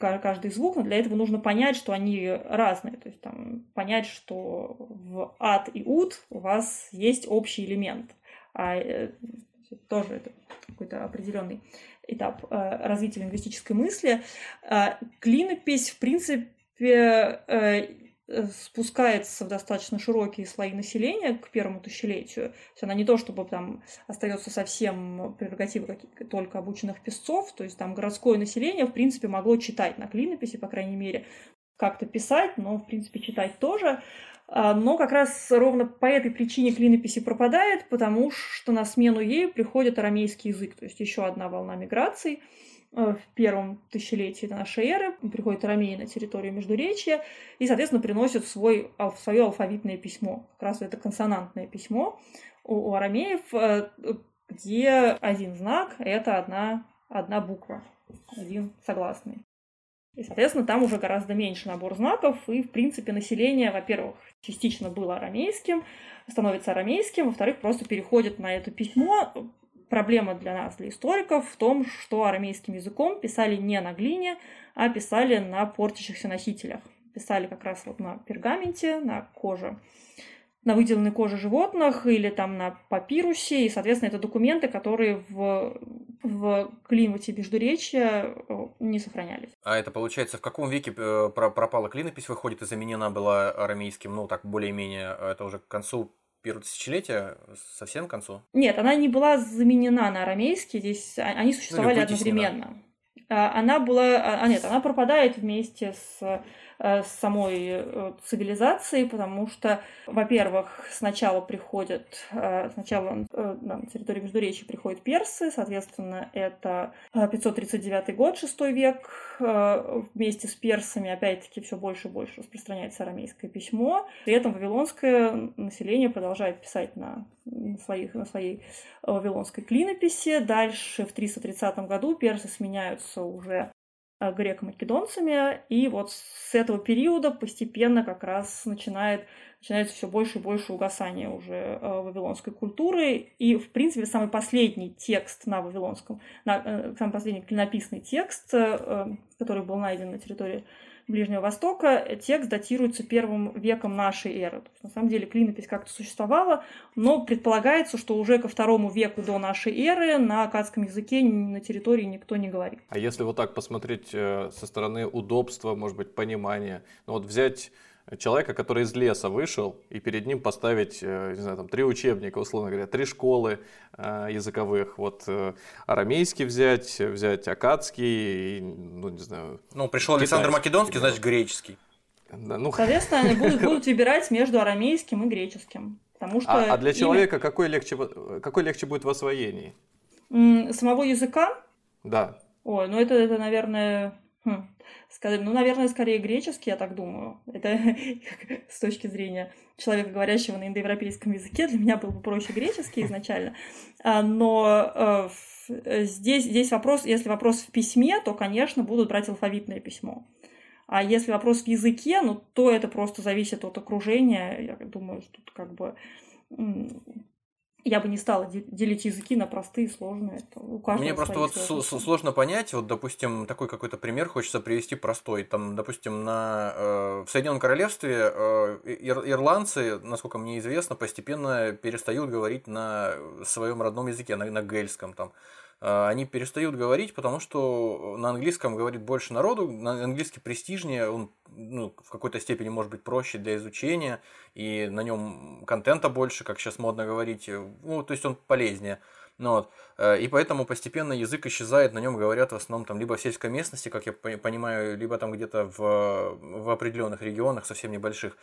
каждый звук, но для этого нужно понять, что они разные. То есть там понять, что в ад и ут у вас есть общий элемент. А э, тоже это какой-то определенный этап э, развития лингвистической мысли. Э, клинопись, в принципе, спускается в достаточно широкие слои населения к первому тысячелетию. То есть она не то, чтобы там остается совсем прерогатива только обученных песцов, то есть там городское население, в принципе, могло читать на клинописи, по крайней мере, как-то писать, но, в принципе, читать тоже. А, но как раз ровно по этой причине клинописи пропадает, потому что на смену ей приходит арамейский язык, то есть еще одна волна миграций. Э, в первом тысячелетии нашей эры приходит арамей на территорию Междуречья и, соответственно, приносит свой, свое алфавитное письмо. Как раз это консонантное письмо у, у арамеев, э, где один знак – это одна, одна буква, один согласный. И, соответственно, там уже гораздо меньше набор знаков, и, в принципе, население, во-первых, частично было арамейским, становится арамейским, во-вторых, просто переходит на это письмо. Проблема для нас, для историков, в том, что арамейским языком писали не на глине, а писали на портящихся носителях. Писали как раз вот на пергаменте, на коже на выделанной коже животных или там на папирусе, и, соответственно, это документы, которые в, в климате Междуречья э, не сохранялись. А это, получается, в каком веке э, пропала клинопись, выходит, и заменена была арамейским, ну, так, более-менее, это уже к концу первого тысячелетия, совсем к концу? Нет, она не была заменена на арамейский, здесь а, они существовали ну, одновременно. А, она была, а, а нет, она пропадает вместе с Э, самой э, цивилизации, потому что, во-первых, сначала приходят, э, сначала на территорию Междуречия приходят персы, соответственно, это 539 год, 6 век, вместе с персами, опять-таки, все больше и больше распространяется арамейское письмо, при этом вавилонское население продолжает писать на своих, на своей вавилонской клинописи. Дальше в 330 году персы сменяются уже Э, греко-македонцами, и вот с этого периода постепенно как раз начинает, начинается все больше и больше угасание уже э, вавилонской культуры, и, в принципе, самый последний текст на вавилонском, на, э, самый последний клинописный текст, который был найден на территории Ближнего Востока, текст датируется первым веком нашей эры. То есть, на самом деле клинопись как-то существовала, но предполагается, что уже ко второму веку до нашей эры на акадском языке на территории никто не говорит. А если вот так посмотреть э, со стороны удобства, может быть, понимания, ну вот взять человека, который из леса вышел, и перед ним поставить, э, не знаю, там, три учебника, условно говоря, три школы э, языковых. Вот э, арамейский взять, взять акадский, и, ну, не знаю... Ну, пришел Александр Македонский, значит, греческий. Да, ну... Соответственно, они будут, <laughs> будут выбирать между арамейским и греческим. Потому что а, а для человека имя... какой, легче, какой легче будет в освоении? Самого языка? Да. Ой, ну это, это наверное, Хм. Ну, наверное, скорее греческий, я так думаю. Это <laughs> с точки зрения человека, говорящего на индоевропейском языке, для меня был бы проще греческий изначально. А, но э, здесь, здесь вопрос, если вопрос в письме, то, конечно, будут брать алфавитное письмо. А если вопрос в языке, ну, то это просто зависит от окружения. Я думаю, что тут как бы я бы не стала делить языки на простые сложные. Это у Мне просто вот сложно понять, вот, допустим, такой какой-то пример хочется привести простой. Там, допустим, на, э, в Соединенном Королевстве э, ир, ирландцы, насколько мне известно, постепенно перестают говорить на своем родном языке, на, на гельском там. А, они перестают говорить, потому что на английском говорит больше народу, на английский престижнее, он ну, в какой-то степени может быть проще для изучения, и на нем контента больше, как сейчас модно говорить, ну, то есть он полезнее. Ну, вот. Э, и поэтому постепенно язык исчезает, на нем говорят в основном там либо в сельской местности, как я понимаю, либо там где-то в, в определенных регионах, совсем небольших.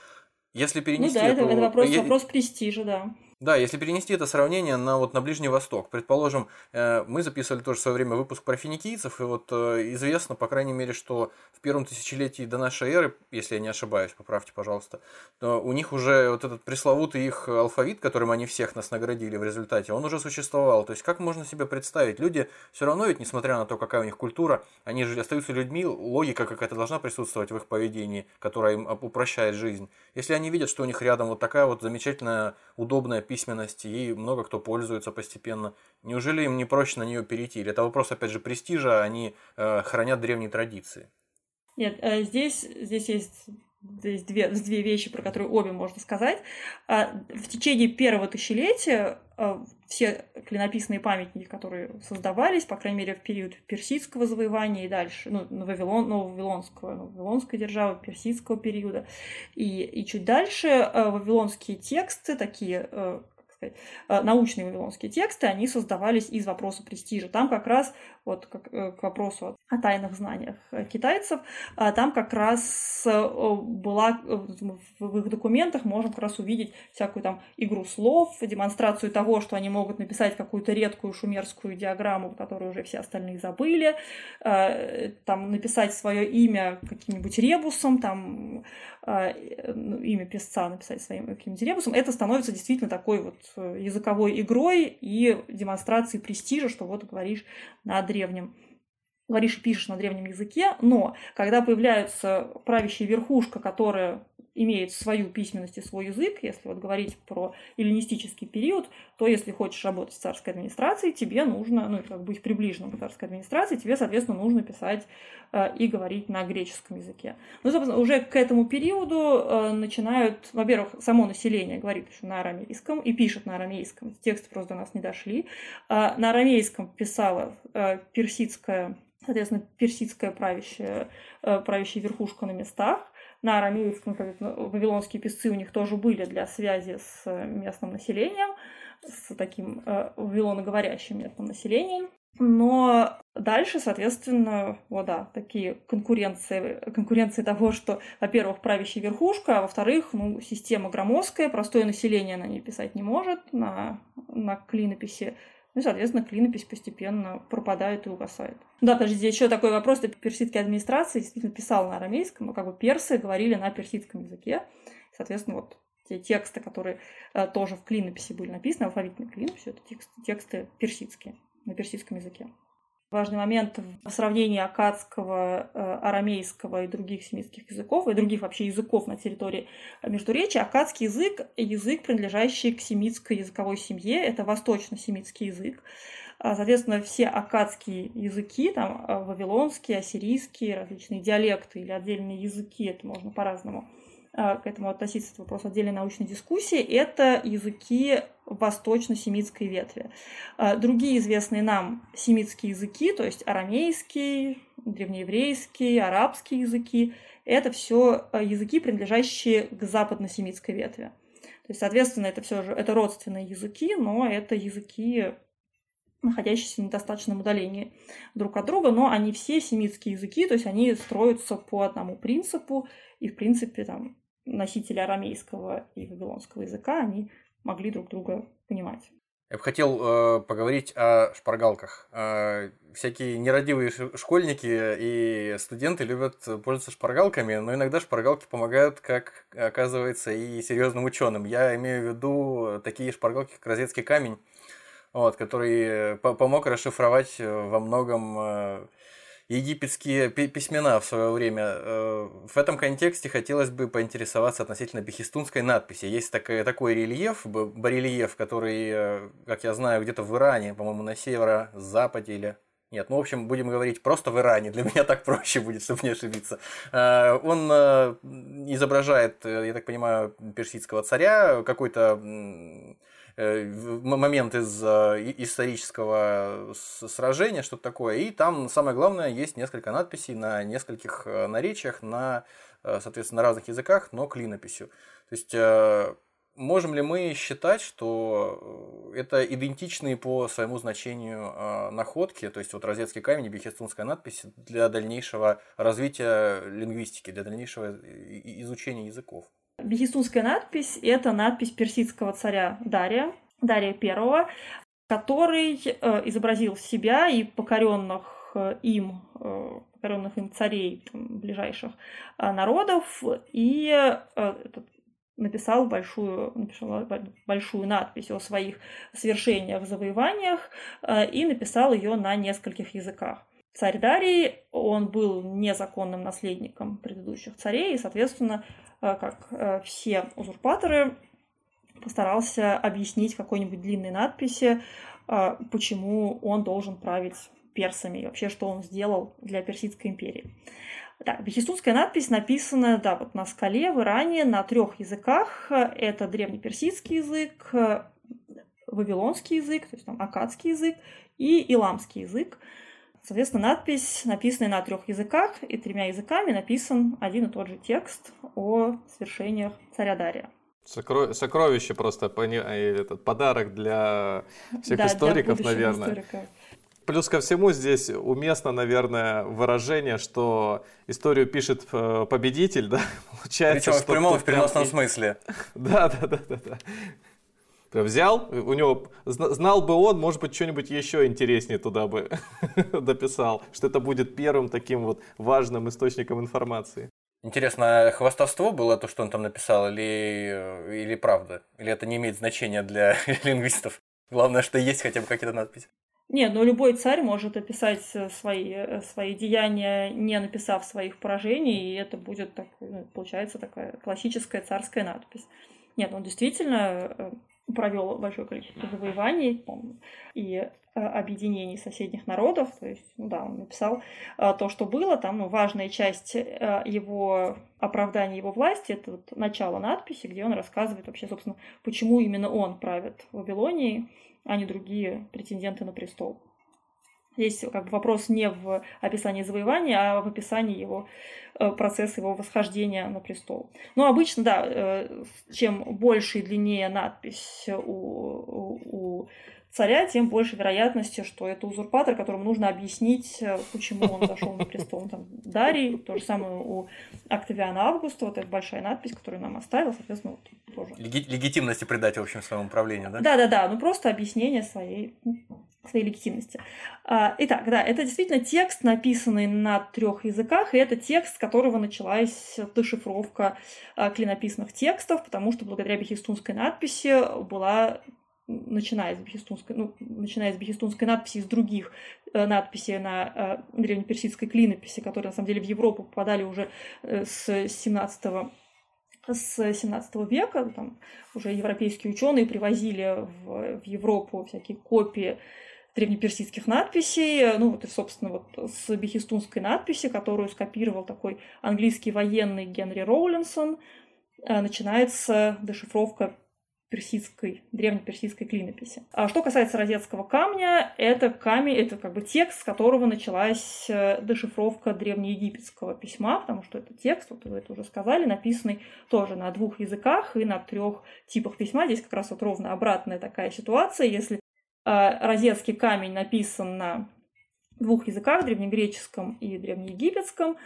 Если перенести ну да, эту... это, это вопрос, вопрос престижа, да. Да, если перенести это сравнение на, вот, на Ближний Восток, предположим, э, мы записывали тоже в свое время выпуск про финикийцев, и вот э, известно, по крайней мере, что в первом тысячелетии до нашей эры, если я не ошибаюсь, поправьте, пожалуйста, то у них уже вот этот пресловутый их алфавит, которым они всех нас наградили в результате, он уже существовал. То есть как можно себе представить? Люди все равно ведь, несмотря на то, какая у них культура, они же остаются людьми, логика какая-то должна присутствовать в их поведении, которая им упрощает жизнь. Если они видят, что у них рядом вот такая вот замечательная, удобная письменность, ей много кто пользуется постепенно. Неужели им не проще на нее перейти? Или это вопрос, опять же, престижа, они э, хранят древние традиции? Нет, э, здесь, здесь есть здесь две, две вещи, про которые обе можно сказать. А, в течение первого тысячелетия э, все клинописные памятники, которые создавались, по крайней мере, в период персидского завоевания и дальше, ну, Вавилон, нововавилонского, вавилонской державы, персидского периода, и, и чуть дальше э, вавилонские тексты, такие сказать, э, научные вавилонские тексты, они создавались из вопроса престижа. Там как раз, вот как, э, к вопросу о тайных знаниях китайцев, э, там как раз была в их документах можно как раз увидеть всякую там игру слов, демонстрацию того, что они могут написать какую-то редкую шумерскую диаграмму, которую уже все остальные забыли, там написать свое имя каким-нибудь ребусом, там ну, имя писца написать своим каким-нибудь ребусом, это становится действительно такой вот Э, языковой игрой и демонстрацией престижа, что вот говоришь на древнем говоришь и пишешь на древнем языке, но когда появляется правящая верхушка, которая имеет свою письменность и свой язык, если вот говорить про эллинистический период, то если хочешь работать в царской администрации, тебе нужно, ну, как быть приближенным к царской администрации, тебе, соответственно, нужно писать э, и говорить на греческом языке. Ну, собственно, уже к этому периоду э, начинают, во-первых, само население говорит еще на арамейском и пишет на арамейском. Тексты просто до нас не дошли. Э, на арамейском писала э, персидская соответственно, персидская правящая, э, правящая верхушка на местах на арамейском, вавилонские писцы у них тоже были для связи с э, местным населением, с таким э, вавилоноговорящим местным населением. Но дальше, соответственно, вот да, такие конкуренции, конкуренции того, что, во-первых, правящая верхушка, а во-вторых, ну, система громоздкая, простое население на ней писать не может, на, на клинописи ну соответственно, клинопись постепенно пропадает и угасает. Да, подожди, еще такой вопрос. До персидской администрации действительно писал на арамейском, но как бы персы говорили на персидском языке. Соответственно, вот те тексты, которые э, тоже в клинописи были написаны, алфавитной клинописью, это тексты, тексты персидские, на персидском языке. Важный момент в сравнении акадского, э, арамейского и других семитских языков, и других вообще языков на территории Междуречия. Акадский язык – язык, принадлежащий к семитской языковой семье, это восточно-семитский язык. А, соответственно, все акадские языки, там а, вавилонские, ассирийские, различные диалекты или отдельные языки, это можно по-разному к этому относиться, это вопрос отдельной научной дискуссии, это языки восточно-семитской ветви. Другие известные нам семитские языки, то есть арамейский, древнееврейский, арабские языки, это все языки, принадлежащие к западно-семитской ветви. То есть, соответственно, это все же это родственные языки, но это языки, находящиеся в недостаточном удалении друг от друга, но они все семитские языки, то есть они строятся по одному принципу, и, в принципе, там, носители арамейского и вавилонского языка, они могли друг друга понимать. Я бы хотел э, поговорить о шпаргалках. Э, всякие нерадивые школьники и студенты любят пользоваться шпаргалками, но иногда шпаргалки помогают, как оказывается, и серьезным ученым. Я имею в виду такие шпаргалки, как розетский камень, вот, который помог расшифровать во многом э, египетские письмена в свое время. Э, в этом контексте хотелось бы поинтересоваться относительно бехистунской надписи. Есть такой, такой рельеф, барельеф, который, э, как я знаю, где-то в Иране, по-моему, на северо-западе или нет, ну, в общем, будем говорить просто в Иране. Для меня так <laughs> проще будет, чтобы не ошибиться. Э, он изображает, я так понимаю, персидского царя, какой-то момент из э, исторического сражения, что-то такое. И там самое главное, есть несколько надписей на нескольких э, наречиях, на, соответственно, на разных языках, но клинописью. То есть можем ли мы считать, что это идентичные по своему значению находки, то есть вот розетский камень и бехестунская надпись для дальнейшего развития лингвистики, для дальнейшего изучения языков? Бехистунская надпись – это надпись персидского царя Дария, Дария I, который э, изобразил себя и покоренных э, им, э, покоренных им царей там, ближайших народов, и написал большую, написал большую надпись о своих свершениях, завоеваниях и написал ее на нескольких языках. Царь Дарий, он был незаконным наследником предыдущих царей, и, соответственно, Э, как э, все узурпаторы, постарался объяснить какой-нибудь длинной надписи, э, почему он должен править персами и вообще, что он сделал для Персидской империи. Да, бехистунская надпись написана да, вот на скале в Иране на трех языках. Это древнеперсидский язык, вавилонский язык, то есть там акадский язык и иламский язык. Соответственно, надпись, написанная на трех языках и тремя языками, написан один и тот же текст о свершениях царя Дария. Сокро... Сокровище просто, этот подарок для всех да, историков, для наверное. Историков. Плюс ко всему здесь уместно, наверное, выражение, что историю пишет э, победитель, да, <laughs> получается. Причем в прямом в переносном прям... смысле. <laughs> Да, да, да, да, да взял, у него, знал бы он, может быть, что-нибудь еще интереснее туда бы <laughs> дописал, что это будет первым таким вот важным источником информации. Интересно, а хвастовство было то, что он там написал, или, или правда? Или это не имеет значения для <laughs> лингвистов? Главное, что есть хотя бы какие-то надписи. Нет, но любой царь может описать свои, свои деяния, не написав своих поражений, и это будет, так, ну, получается, такая классическая царская надпись. Нет, он действительно э, провел большое количество завоеваний и э, объединений соседних народов. То есть, ну да, он написал э, то, что было. Там ну, важная часть э, его оправдания его власти это вот начало надписи, где он рассказывает вообще, собственно, почему именно он правит в Вавилонии, а не другие претенденты на престол. Здесь как бы вопрос не в описании завоевания, а в описании его э, процесса его восхождения на престол. Но обычно, да, э, чем больше и длиннее надпись у, у, у царя, тем больше вероятности, что это узурпатор, которому нужно объяснить, э, почему он зашел на престол. Там, Дарий, то же самое у Октавиана Августа, вот эта большая надпись, которую нам оставил, соответственно, вот тоже. Леги- легитимности придать, в общем, своему управлению, да? Да-да-да, ну просто объяснение своей своей легитимности. А, итак, да, это действительно текст, написанный на трех языках, и это текст, с которого началась дешифровка а, клинописных текстов, потому что благодаря бехистунской надписи была начиная с бехистунской, ну, начиная с бехистунской надписи, из других э, надписей на э, древнеперсидской клинописи, которые на самом деле в Европу попадали уже э, с 17 с 17 века, там уже европейские ученые привозили в, в Европу всякие копии древнеперсидских надписей, ну вот и, собственно, вот с бехистунской надписи, которую скопировал такой английский военный Генри Роулинсон, э, начинается дешифровка персидской, древнеперсидской клинописи. А что касается розетского камня, это камень, это как бы текст, с которого началась э, дешифровка древнеегипетского письма, потому что это текст, вот вы это уже сказали, написанный тоже на двух языках и на трех типах письма. Здесь как раз вот ровно обратная такая ситуация. Если э, розетский камень написан на двух языках, древнегреческом и древнеегипетском,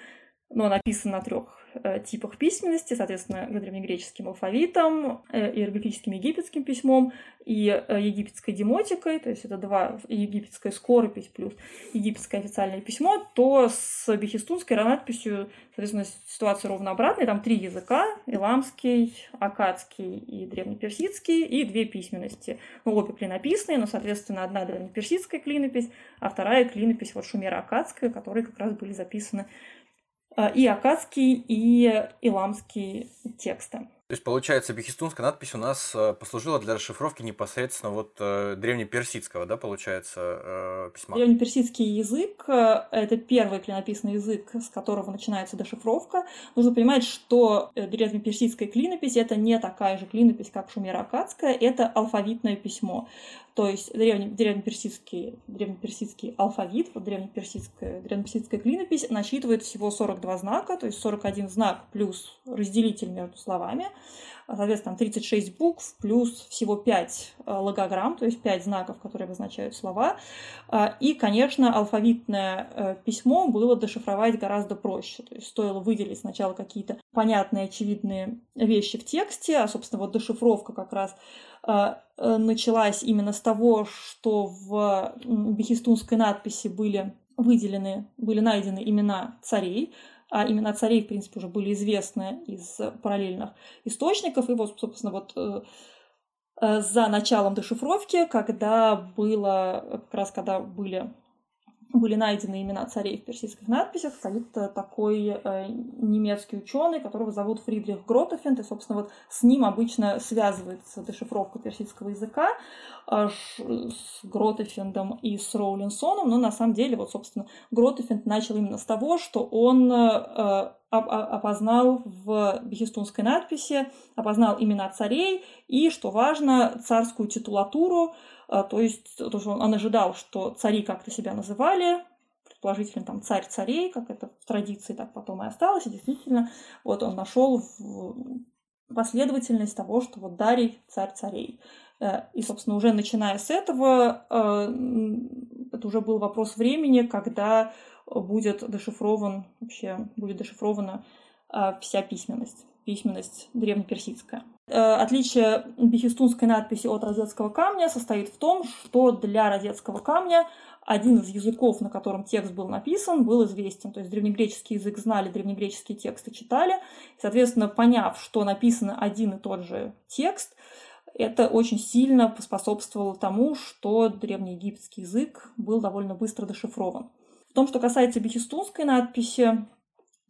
но написан на трех Э, типах письменности, соответственно, древнегреческим алфавитом, э, иероглифическим египетским письмом и э, египетской демотикой, то есть это два, египетская скоропись плюс египетское официальное письмо, то с бехистунской надписью, соответственно, ситуация ровно обратная, там три языка, иламский, акадский и древнеперсидский, и две письменности. Ну, обе клинописные, но, соответственно, одна древнеперсидская клинопись, а вторая клинопись вот шумеро-акадская, которые как раз были записаны и акадский, и иламский тексты. То есть, получается, бехистунская надпись у нас э, послужила для расшифровки непосредственно вот э, древнеперсидского, да, получается, э, письма? Древнеперсидский язык – это первый клинописный язык, с которого начинается дешифровка. Нужно понимать, что древнеперсидская клинопись – это не такая же клинопись, как шумеро-акадская, это алфавитное письмо. То есть древне, древнеперсидский, древнеперсидский алфавит, вот древнеперсидская, древнеперсидская клинопись насчитывает всего 42 знака, то есть 41 знак плюс разделитель между словами – соответственно, 36 букв плюс всего 5 э, логограмм, то есть 5 знаков, которые обозначают слова. А, и, конечно, алфавитное э, письмо было дешифровать гораздо проще. То есть стоило выделить сначала какие-то понятные, очевидные вещи в тексте, а, собственно, вот дешифровка как раз началась именно с того, что в бехистунской надписи были выделены, были найдены имена царей, а именно царей, в принципе, уже были известны из параллельных источников. И вот, собственно, вот э, э, за началом дешифровки, когда было, как раз когда были были найдены имена царей в персидских надписях, стоит такой э, немецкий ученый, которого зовут Фридрих Гротофенд, и, собственно, вот с ним обычно связывается дешифровка персидского языка э, с Гротофендом и с Роулинсоном, но на самом деле, вот, собственно, Гротофенд начал именно с того, что он э, опознал в бехистунской надписи, опознал имена царей и, что важно, царскую титулатуру, а, то есть то, что он ожидал, что цари как-то себя называли, предположительно там царь царей, как это в традиции так потом и осталось, и действительно вот он нашел последовательность того, что вот Дарий царь царей. Э, и, собственно, уже начиная с этого, э, это уже был вопрос времени, когда будет дешифрован, вообще будет дешифрована э, вся письменность, письменность древнеперсидская. Э, отличие бехистунской надписи от розетского камня состоит в том, что для розетского камня один из языков, на котором текст был написан, был известен. То есть древнегреческий язык знали, древнегреческие тексты читали. соответственно, поняв, что написан один и тот же текст, это очень сильно поспособствовало тому, что древнеегипетский язык был довольно быстро дешифрован. В том, что касается бехистунской надписи,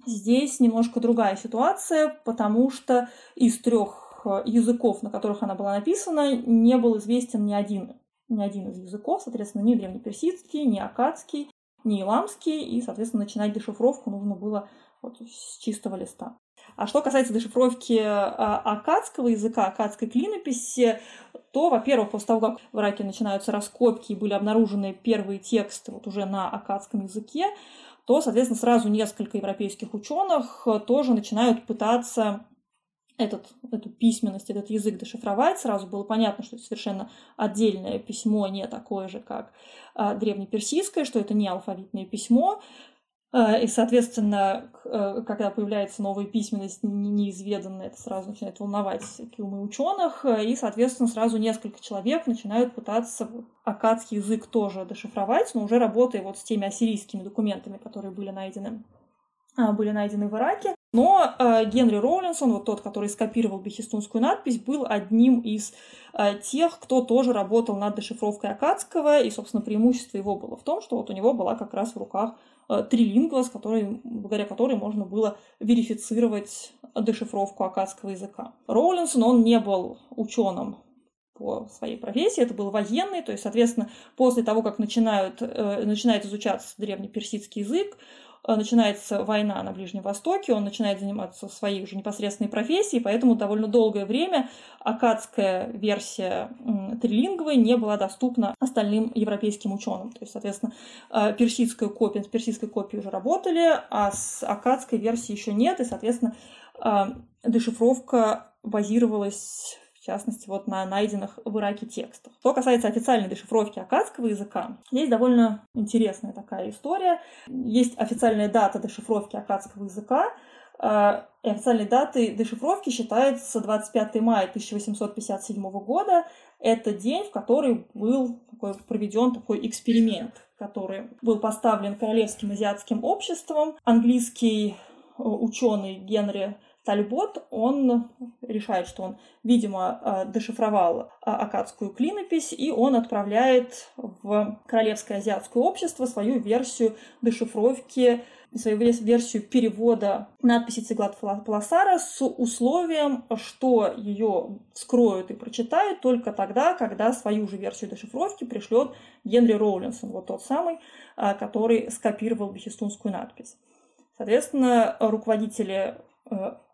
здесь немножко другая ситуация, потому что из трех Э, языков, на которых она была написана, не был известен ни один, ни один из языков, соответственно, ни древнеперсидский, ни акадский, ни иламский, и, соответственно, начинать дешифровку нужно было вот с чистого листа. А что касается дешифровки э, акадского языка, акадской клинописи, то, во-первых, после того, как в Ираке начинаются раскопки и были обнаружены первые тексты вот уже на акадском языке, то, соответственно, сразу несколько европейских ученых тоже начинают пытаться этот, эту письменность, этот язык дешифровать, сразу было понятно, что это совершенно отдельное письмо, не такое же, как а, древнеперсидское, что это не алфавитное письмо. А, и, соответственно, а, когда появляется новая письменность неизведанная, это сразу начинает волновать умы ученых, и, соответственно, сразу несколько человек начинают пытаться акадский язык тоже дешифровать, но уже работая вот с теми ассирийскими документами, которые были найдены а, были найдены в Ираке. Но э, Генри Роулинсон, вот тот, который скопировал бехистунскую надпись, был одним из э, тех, кто тоже работал над дешифровкой акадского, и, собственно, преимущество его было в том, что вот у него была как раз в руках э, трилингва, с которой, благодаря которой можно было верифицировать дешифровку акадского языка. Роулинсон, он не был ученым по своей профессии, это был военный, то есть, соответственно, после того, как начинают, э, начинает изучаться древнеперсидский язык, начинается война на Ближнем Востоке, он начинает заниматься своей уже непосредственной профессией, поэтому довольно долгое время акадская версия трилинговой не была доступна остальным европейским ученым. То есть, соответственно, э, персидскую копию, с персидской копией уже работали, а с акадской версии еще нет, и, соответственно, дешифровка базировалась частности, вот на найденных в Ираке текстах. Что касается официальной дешифровки акадского языка, есть довольно интересная такая история. Есть официальная дата дешифровки акадского языка, э, и официальной датой дешифровки считается 25 мая 1857 года. Это день, в который был такой, проведен такой эксперимент, который был поставлен Королевским азиатским обществом. Английский э, ученый Генри Тальбот, он решает, что он, видимо, э, дешифровал а, акадскую клинопись, и он отправляет в Королевское азиатское общество свою версию дешифровки свою версию перевода надписи Цеглат Пласара с условием, что ее скроют и прочитают только тогда, когда свою же версию дешифровки пришлет Генри Роулинсон, вот тот самый, э, который скопировал бехистунскую надпись. Соответственно, руководители Э,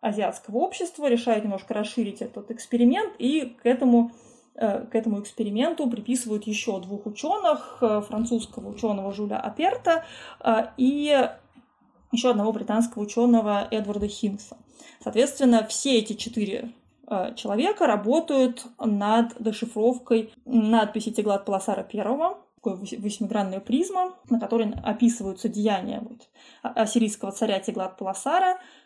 азиатского общества, решает немножко расширить этот эксперимент, и к этому, э, к этому эксперименту приписывают еще двух ученых, э, французского ученого Жюля Аперта и еще одного британского ученого Эдварда Хинкса. Соответственно, все эти четыре человека работают над дешифровкой надписи Теглат Паласара первого, такой восьмигранная призма, на которой описываются деяния вот, а, ассирийского царя Теглат Паласара, Э,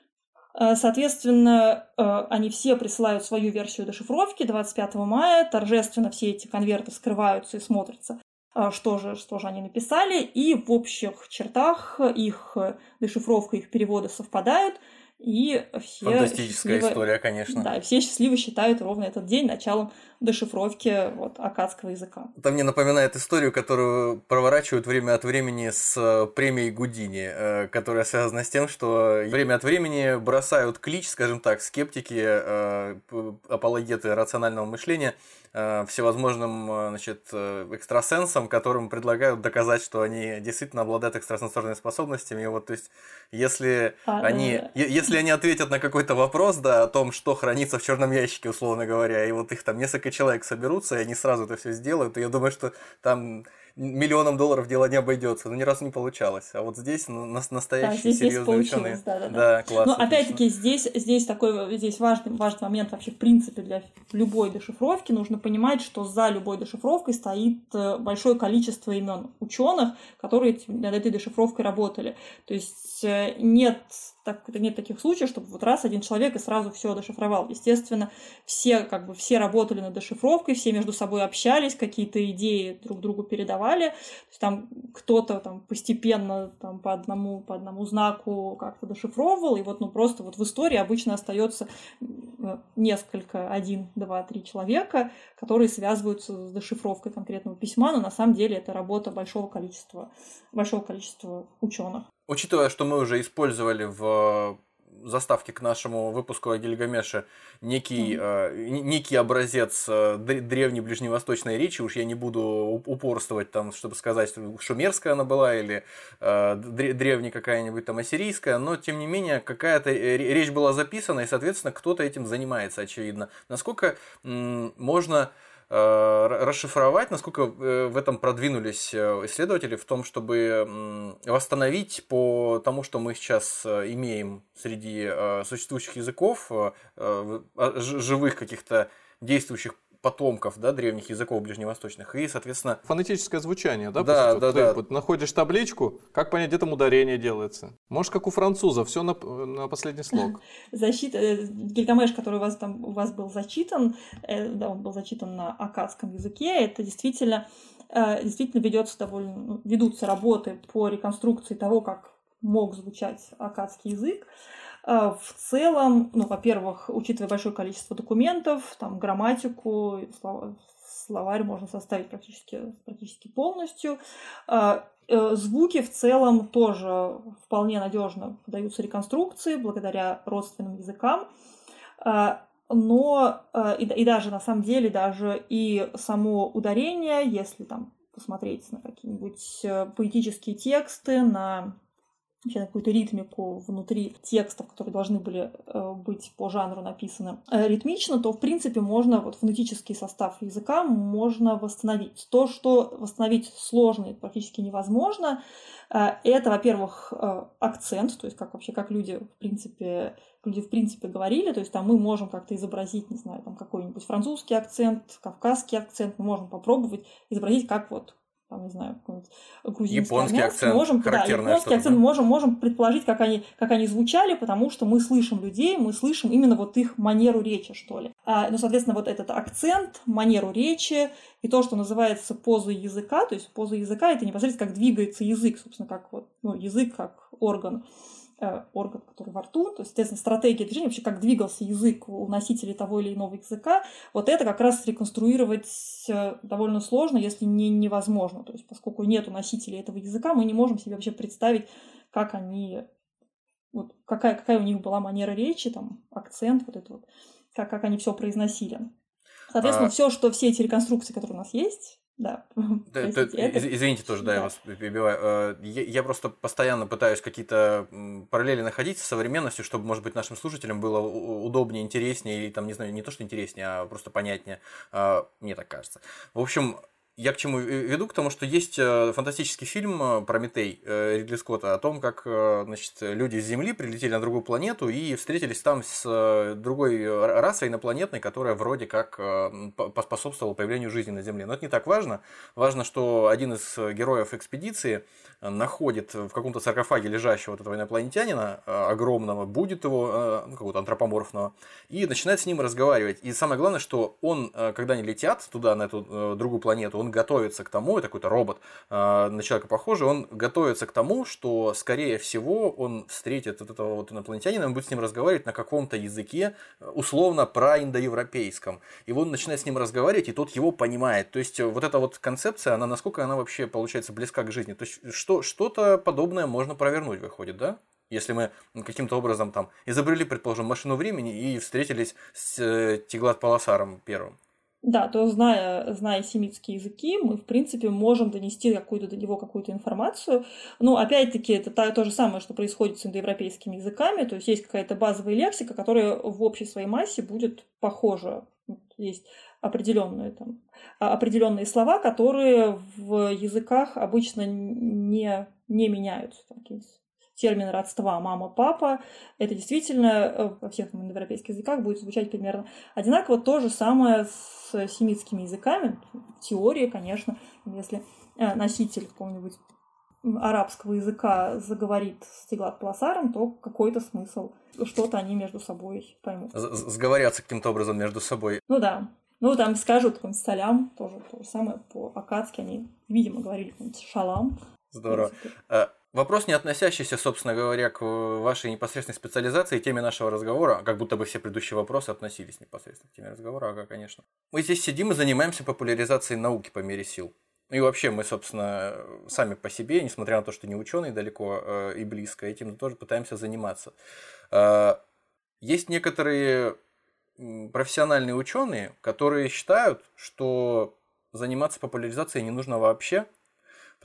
соответственно, э, они все присылают свою версию дешифровки. 25 мая, торжественно все эти конверты скрываются и смотрятся, э, что же, что же они написали, и в общих чертах их дешифровка, их переводы совпадают, и все Фантастическая счастливо... история, конечно. Да, все счастливо считают ровно этот день началом дешифровки вот, акадского языка. Это мне напоминает историю, которую проворачивают время от времени с э, премией Гудини, э, которая связана с тем, что время от времени бросают клич, скажем так, скептики, э, апологеты рационального мышления – всевозможным э, значит, э, экстрасенсам, которым предлагают доказать, что они действительно обладают экстрасенсорными способностями. И вот, то есть, если, а, они, да. если они ответят на какой-то вопрос, да, о том, что хранится в черном ящике, условно говоря, и вот их там несколько человек соберутся, и они сразу это все сделают, то я думаю, что там миллионом долларов дело не обойдется, но ни разу не получалось. А вот здесь ну, настоящие да, здесь, серьезные здесь ученые. Да, да, да. да классно. Но опять-таки здесь, здесь такой здесь важный, важный момент вообще в принципе для любой дешифровки. Нужно понимать, что за любой дешифровкой стоит э, большое количество имен ученых, которые над этой дешифровкой работали. То есть э, нет так, нет таких случаев, чтобы вот раз один человек и сразу все дешифровал. Естественно, все как бы все работали над дешифровкой, все между собой общались, какие-то идеи друг другу передавали. То есть там кто-то там постепенно там по одному по одному знаку как-то дешифровывал, и вот ну просто вот в истории обычно остается несколько один, два, три человека, которые связываются с дешифровкой конкретного письма, но на самом деле это работа большого количества большого количества ученых. Учитывая, что мы уже использовали в заставке к нашему выпуску о Гильгамеше некий, mm-hmm. э, некий образец э, древней ближневосточной речи, уж я не буду упорствовать там, чтобы сказать, шумерская она была или э, древняя какая-нибудь там ассирийская, но тем не менее какая-то э, речь была записана, и, соответственно, кто-то этим занимается, очевидно. Насколько можно Э, расшифровать, насколько э, в этом продвинулись э, исследователи в том, чтобы восстановить по тому, что мы сейчас имеем среди существующих языков, живых каких-то действующих потомков, да, древних языков ближневосточных, и, соответственно... Фонетическое звучание, да? Да, да, да. Вот находишь табличку, как понять, где там ударение делается? Может, как у француза, все на, на последний слог. <laughs> Защита, э, Гильгамеш, который у вас там у вас был зачитан, э, да, он был зачитан на акадском языке, это действительно э, действительно ведется довольно, ну, ведутся работы по реконструкции того, как мог звучать акадский язык. А, в целом, ну, во-первых, учитывая большое количество документов, там грамматику, словарь можно составить практически, практически полностью. А, э, звуки в целом тоже вполне надежно подаются реконструкции благодаря родственным языкам. А, но и, и даже на самом деле даже и само ударение, если там посмотреть на какие-нибудь э, поэтические тексты, на вообще какую-то ритмику внутри текстов, которые должны были э, быть по жанру написаны э, ритмично, то, в принципе, можно, вот фонетический состав языка можно восстановить. То, что восстановить сложно и практически невозможно, э, это, во-первых, э, акцент, то есть как вообще, как люди, в принципе, люди, в принципе, говорили, то есть там мы можем как-то изобразить, не знаю, там какой-нибудь французский акцент, кавказский акцент, мы можем попробовать изобразить, как вот там, не знаю, какой-нибудь грузинский японский армянский, акцент, можем, да, японский акцент, да? можем, можем предположить, как они, как они звучали, потому что мы слышим людей, мы слышим именно вот их манеру речи, что ли. А, ну, соответственно, вот этот акцент, манеру речи и то, что называется поза языка, то есть поза языка, это непосредственно как двигается язык, собственно, как вот, ну, язык как орган. Э, орган, который во рту, то есть, соответственно, стратегия движения, вообще как двигался язык у носителей того или иного языка, вот это как раз реконструировать э, довольно сложно, если не невозможно. То есть, поскольку нет носителей этого языка, мы не можем себе вообще представить, как они, вот какая, какая у них была манера речи, там, акцент, вот это вот, как, как они все произносили. Соответственно, а... все, что все эти реконструкции, которые у нас есть, да. да это, это... Извините тоже, да, да, я вас перебиваю. Э, я, я просто постоянно пытаюсь какие-то параллели находить с современностью, чтобы, может быть, нашим слушателям было удобнее, интереснее, или там, не знаю, не то, что интереснее, а просто понятнее. А, мне так кажется. В общем, я к чему веду? К тому, что есть э, фантастический фильм э, «Прометей» э, Ридли Скотта о том, как значит, люди с Земли прилетели на другую планету и встретились там с другой расой инопланетной, которая вроде как поспособствовала появлению жизни на Земле. Но это не так важно. Важно, что один из героев экспедиции находит в каком-то саркофаге лежащего вот этого инопланетянина огромного, будет его, ну, какого-то антропоморфного, и начинает с ним разговаривать. И самое главное, что он, когда они летят туда, на эту другую планету, он готовится к тому, это какой-то робот, э, на человека похожий, он готовится к тому, что, скорее всего, он встретит вот этого вот инопланетянина, он будет с ним разговаривать на каком-то языке, условно, проиндоевропейском. И он начинает с ним разговаривать, и тот его понимает. То есть, вот эта вот концепция, она насколько она вообще, получается, близка к жизни. То есть, что, что-то подобное можно провернуть, выходит, да? Если мы каким-то образом там изобрели, предположим, машину времени и встретились с э, Тиглат Паласаром первым. Да, то зная, зная семитские языки, мы, в принципе, можем донести какую-то до него какую-то информацию. Но, опять-таки, это то, то же самое, что происходит с индоевропейскими языками. То есть есть какая-то базовая лексика, которая в общей своей массе будет похожа. Есть определенные, там, а, определенные слова, которые в языках обычно не, не меняются. Термин родства мама-папа, это действительно э, во всех индоевропейских языках будет звучать примерно одинаково. То же самое с семитскими языками, в теории, конечно, если э, носитель какого-нибудь арабского языка заговорит с Тиглат Пласаром, то какой-то смысл, что-то они между собой поймут. Сговорятся каким-то образом между собой. Ну да. Ну, там скажут какой-нибудь салям, тоже то же самое по-акадски, они, видимо, говорили какой-нибудь шалам. Здорово. Вопрос, не относящийся, собственно говоря, к вашей непосредственной специализации и теме нашего разговора, как будто бы все предыдущие вопросы относились непосредственно к теме разговора, ага, конечно. Мы здесь сидим и занимаемся популяризацией науки по мере сил. И вообще мы, собственно, сами по себе, несмотря на то, что не ученые далеко э, и близко, этим тоже пытаемся заниматься. Э, есть некоторые профессиональные ученые, которые считают, что заниматься популяризацией не нужно вообще,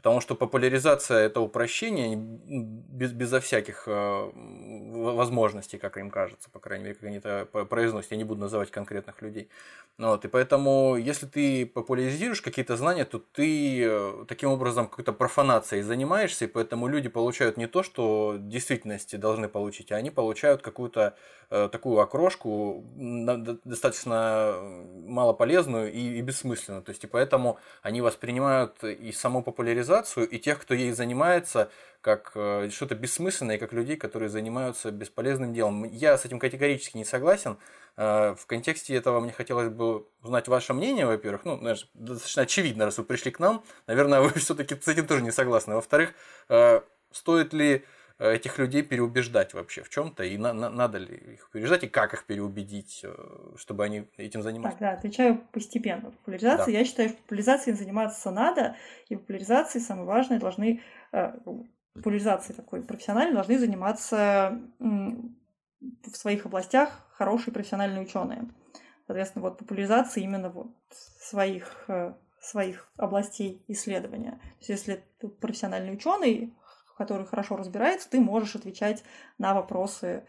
Потому что популяризация это упрощение без, безо всяких э, возможностей, как им кажется, по крайней мере, как они это произносят. Я не буду называть конкретных людей. Ну вот, и поэтому, если ты популяризируешь какие-то знания, то ты э, таким образом какой-то профанацией занимаешься, и поэтому люди получают не то, что в действительности должны получить, а они получают какую-то э, такую окрошку, достаточно малополезную и, и бессмысленную. То есть, и поэтому они воспринимают и саму популяризацию, и тех, кто ей занимается, как э, что-то бессмысленное, как людей, которые занимаются бесполезным делом. Я с этим категорически не согласен. Э, в контексте этого мне хотелось бы узнать ваше мнение, во-первых. Ну, знаешь, достаточно очевидно, раз вы пришли к нам. Наверное, <laughs> вы все-таки с этим тоже не согласны. Во-вторых, э, стоит ли этих людей переубеждать вообще в чем-то, и на, на, надо ли их переубеждать, и как их переубедить, чтобы они этим занимались? Так, да, отвечаю постепенно. Популяризация, да. я считаю, что популяризацией заниматься надо, и популяризацией, самое важное, должны популяризацией такой профессиональной должны заниматься в своих областях хорошие профессиональные ученые. Соответственно, вот популяризация именно вот своих, э, своих областей исследования. То есть, если ты профессиональный ученый, который хорошо разбирается, ты можешь отвечать на вопросы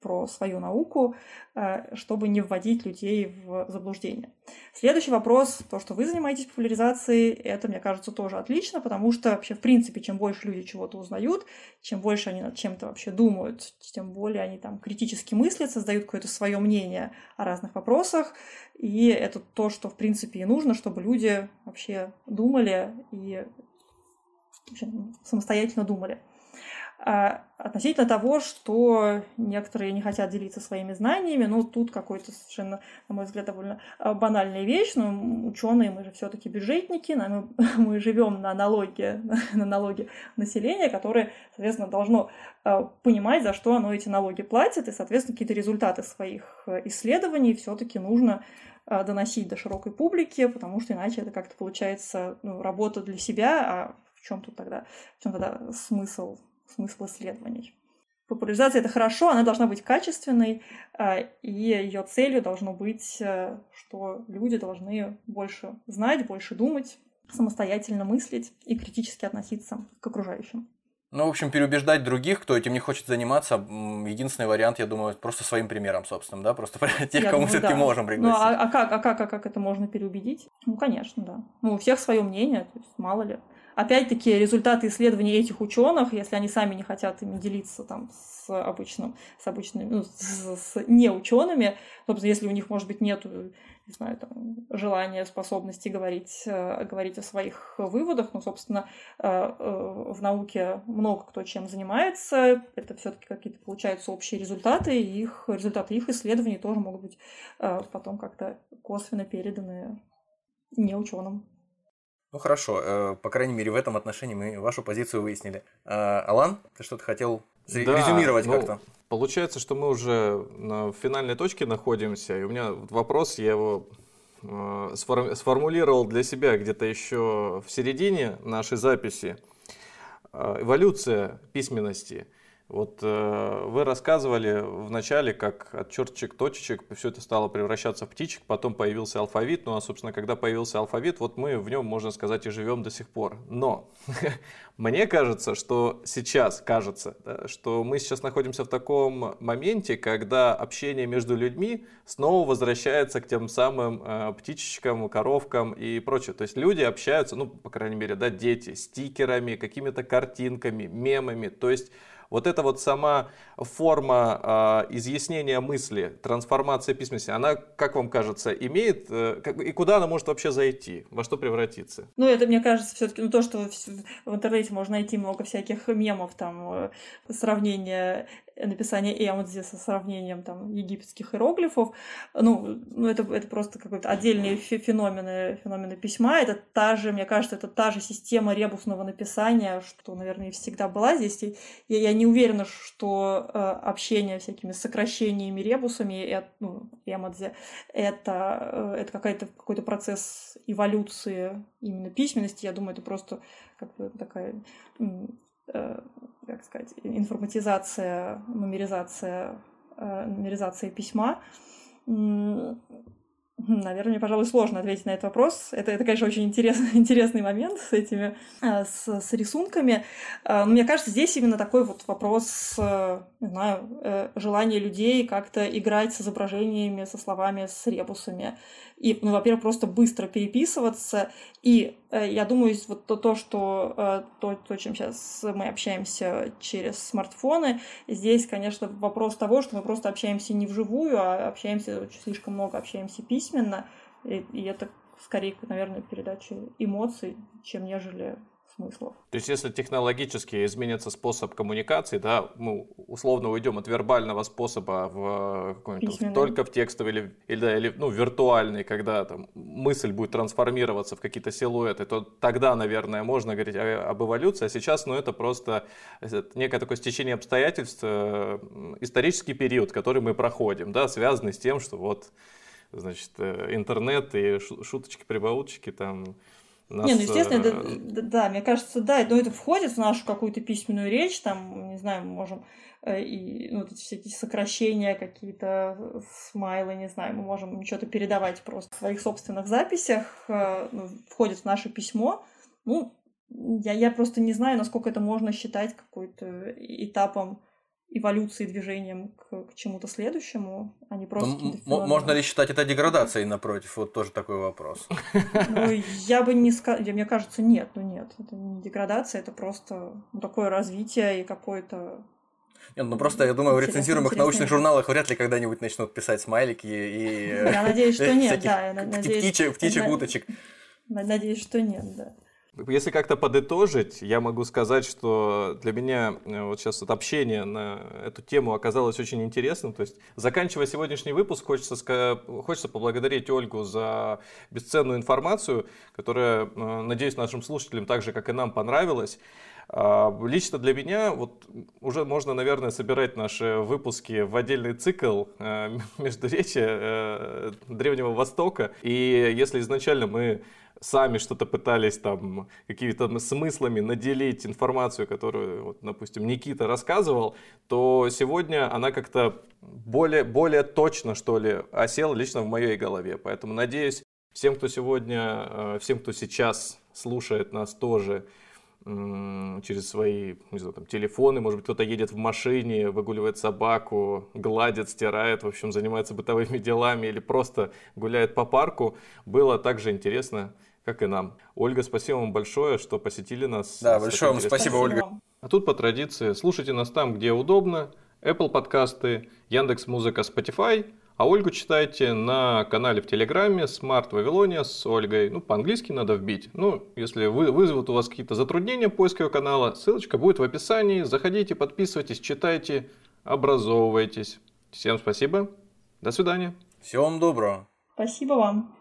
про свою науку, э, чтобы не вводить людей в заблуждение. Следующий вопрос, то, что вы занимаетесь популяризацией, это, мне кажется, тоже отлично, потому что вообще, в принципе, чем больше люди чего-то узнают, чем больше они над чем-то вообще думают, тем более они там критически мыслят, создают какое-то свое мнение о разных вопросах, и это то, что, в принципе, и нужно, чтобы люди вообще думали и самостоятельно думали. А относительно того, что некоторые не хотят делиться своими знаниями, ну, тут какой-то совершенно, на мой взгляд, довольно а, банальная вещь, но ученые, мы же все-таки бюджетники, <laughs> мы, мы живем на налоги, <laughs> на налоги населения, которое, соответственно, должно а, понимать, за что оно эти налоги платит, и, соответственно, какие-то результаты своих э, исследований все-таки нужно доносить до широкой публики, потому что иначе это как-то получается ну, работа для себя, а чем тут тогда, в чем тогда смысл смысл исследований. Популяризация это хорошо, она должна быть качественной, а, и ее целью должно быть, э, что люди должны больше знать, больше думать, самостоятельно мыслить и критически относиться к окружающим. Ну, в общем, переубеждать других, кто этим не хочет заниматься, единственный вариант, я думаю, просто своим примером, собственно, да, просто тех, я кому мы все-таки да. можем пригласить. Ну, а, а, как, а, как, а как это можно переубедить? Ну, конечно, да. Ну, у всех свое мнение, то есть мало ли опять-таки, результаты исследований этих ученых, если они сами не хотят ими делиться там, с обычным, с обычными, ну, с, с неучеными, собственно, если у них, может быть, нет не знаю, там, желания, способности говорить, э, говорить о своих выводах. Но, собственно, э, э, в науке много кто чем занимается. Это все-таки какие-то получаются общие результаты. И их, результаты их исследований тоже могут быть потом как-то косвенно переданы не ученым. Ну хорошо, э, по крайней мере в этом отношении мы вашу позицию выяснили. Э, Алан, ты что-то хотел да, резюмировать ну, как-то? Получается, что мы уже на финальной точке находимся, и у меня вопрос, я его э, сформулировал для себя где-то еще в середине нашей записи. Эволюция письменности – вот э, вы рассказывали в начале, как от черточек, точечек все это стало превращаться в птичек, потом появился алфавит, ну а, собственно, когда появился алфавит, вот мы в нем, можно сказать, и живем до сих пор. Но <laughs> мне кажется, что сейчас, кажется, да, что мы сейчас находимся в таком моменте, когда общение между людьми снова возвращается к тем самым э, птичечкам, коровкам и прочее. То есть люди общаются, ну, по крайней мере, да, дети, стикерами, какими-то картинками, мемами, то есть вот эта вот сама форма э, изъяснения мысли, трансформация письменности, она, как вам кажется, имеет, э, как, и куда она может вообще зайти, во что превратиться? Ну, это, мне кажется, все-таки ну, то, что в интернете можно найти много всяких мемов, там, э, сравнения написание Эмодзи со сравнением там египетских иероглифов. Ну, ну это, это просто какой-то отдельные феномены, феномены письма. Это та же, мне кажется, это та же система ребусного написания, что, наверное, всегда была здесь. И я, я не уверена, что э, общение всякими сокращениями ребусами, это, ну, Эмодзи, это, э, это какая-то, какой-то процесс эволюции именно письменности. Я думаю, это просто как бы такая э, как сказать, информатизация, нумеризация, э, нумеризация письма. Наверное, мне, пожалуй, сложно ответить на этот вопрос. Это, это конечно, очень интересный, <laughs> интересный момент с этими, э, с, с рисунками. Э, мне кажется, здесь именно такой вот вопрос, не знаю, желания людей как-то играть с изображениями, со словами, с ребусами и, ну, во-первых, просто быстро переписываться. И я думаю, вот то, то что э, то, то, чем сейчас мы общаемся через смартфоны, здесь, конечно, вопрос того, что мы просто общаемся не вживую, а общаемся слишком много, общаемся письменно, и, и это скорее, наверное, передача эмоций, чем нежели смыслов. То есть, если технологически изменится способ коммуникации, да, мы условно уйдем от вербального способа в какой-нибудь только в текстовый или, или, да, или ну, виртуальный, когда там мысль будет трансформироваться в какие-то силуэты, то тогда, наверное, можно говорить об эволюции, а сейчас, ну, это просто некое такое стечение обстоятельств, э, исторический период, который мы проходим, да, связанный с тем, что вот, значит, э, интернет и шуточки-прибауточки там Нас, не, ну естественно, э... да, да, мне кажется, да, но это входит в нашу какую-то письменную речь, там, не знаю, мы можем э, и ну, вот эти всякие сокращения, какие-то смайлы, не знаю, мы можем что-то передавать просто в своих собственных записях, э, ну, входит в наше письмо. Ну, я, я просто не знаю, насколько это можно считать какой-то этапом эволюции, движением к, к чему-то следующему, а не просто... Ну, можно ли считать это деградацией, напротив? Вот тоже такой вопрос. <laughs> Ну, я бы не сказала... Мне кажется, нет, ну нет. Это не деградация, это просто ну, такое развитие и какое-то нет, ну просто я думаю, в рецензируемых научных журналах вряд ли когда-нибудь начнут писать смайлики и... Я надеюсь, что <laughs> нет, да. Птичек, птичек, уточек. Надеюсь, что нет, да. Если как-то подытожить, я могу сказать, что для меня э, вот сейчас вот общение на эту тему оказалось очень интересным. То есть, заканчивая сегодняшний выпуск, хочется, хочется поблагодарить Ольгу за бесценную информацию, которая, э, надеюсь, нашим слушателям так же, как и нам, понравилась. А, лично для меня вот уже можно, наверное, собирать наши выпуски в отдельный цикл э, <laughs> междуречия Древнего Востока. И если изначально мы сами что-то пытались там какими-то смыслами наделить информацию, которую, вот, допустим, Никита рассказывал, то сегодня она как-то более, более точно, что ли, осела лично в моей голове. Поэтому надеюсь, всем, кто сегодня, э, всем, кто сейчас слушает нас тоже, через свои не знаю, там, телефоны, может быть, кто-то едет в машине, выгуливает собаку, гладит, стирает, в общем, занимается бытовыми делами или просто гуляет по парку, было также интересно как и нам. Ольга, спасибо вам большое, что посетили нас. Да, большое вам спасибо, Ольга. А тут по традиции слушайте нас там, где удобно. Apple подкасты, Яндекс Музыка, Spotify. А Ольгу читайте на канале в Телеграме Smart Вавилония с Ольгой. Ну, по-английски надо вбить. Ну, если вы, вызовут у вас какие-то затруднения поиска ее канала, ссылочка будет в описании. Заходите, подписывайтесь, читайте, образовывайтесь. Всем спасибо. До свидания. Всего вам доброго. Спасибо вам.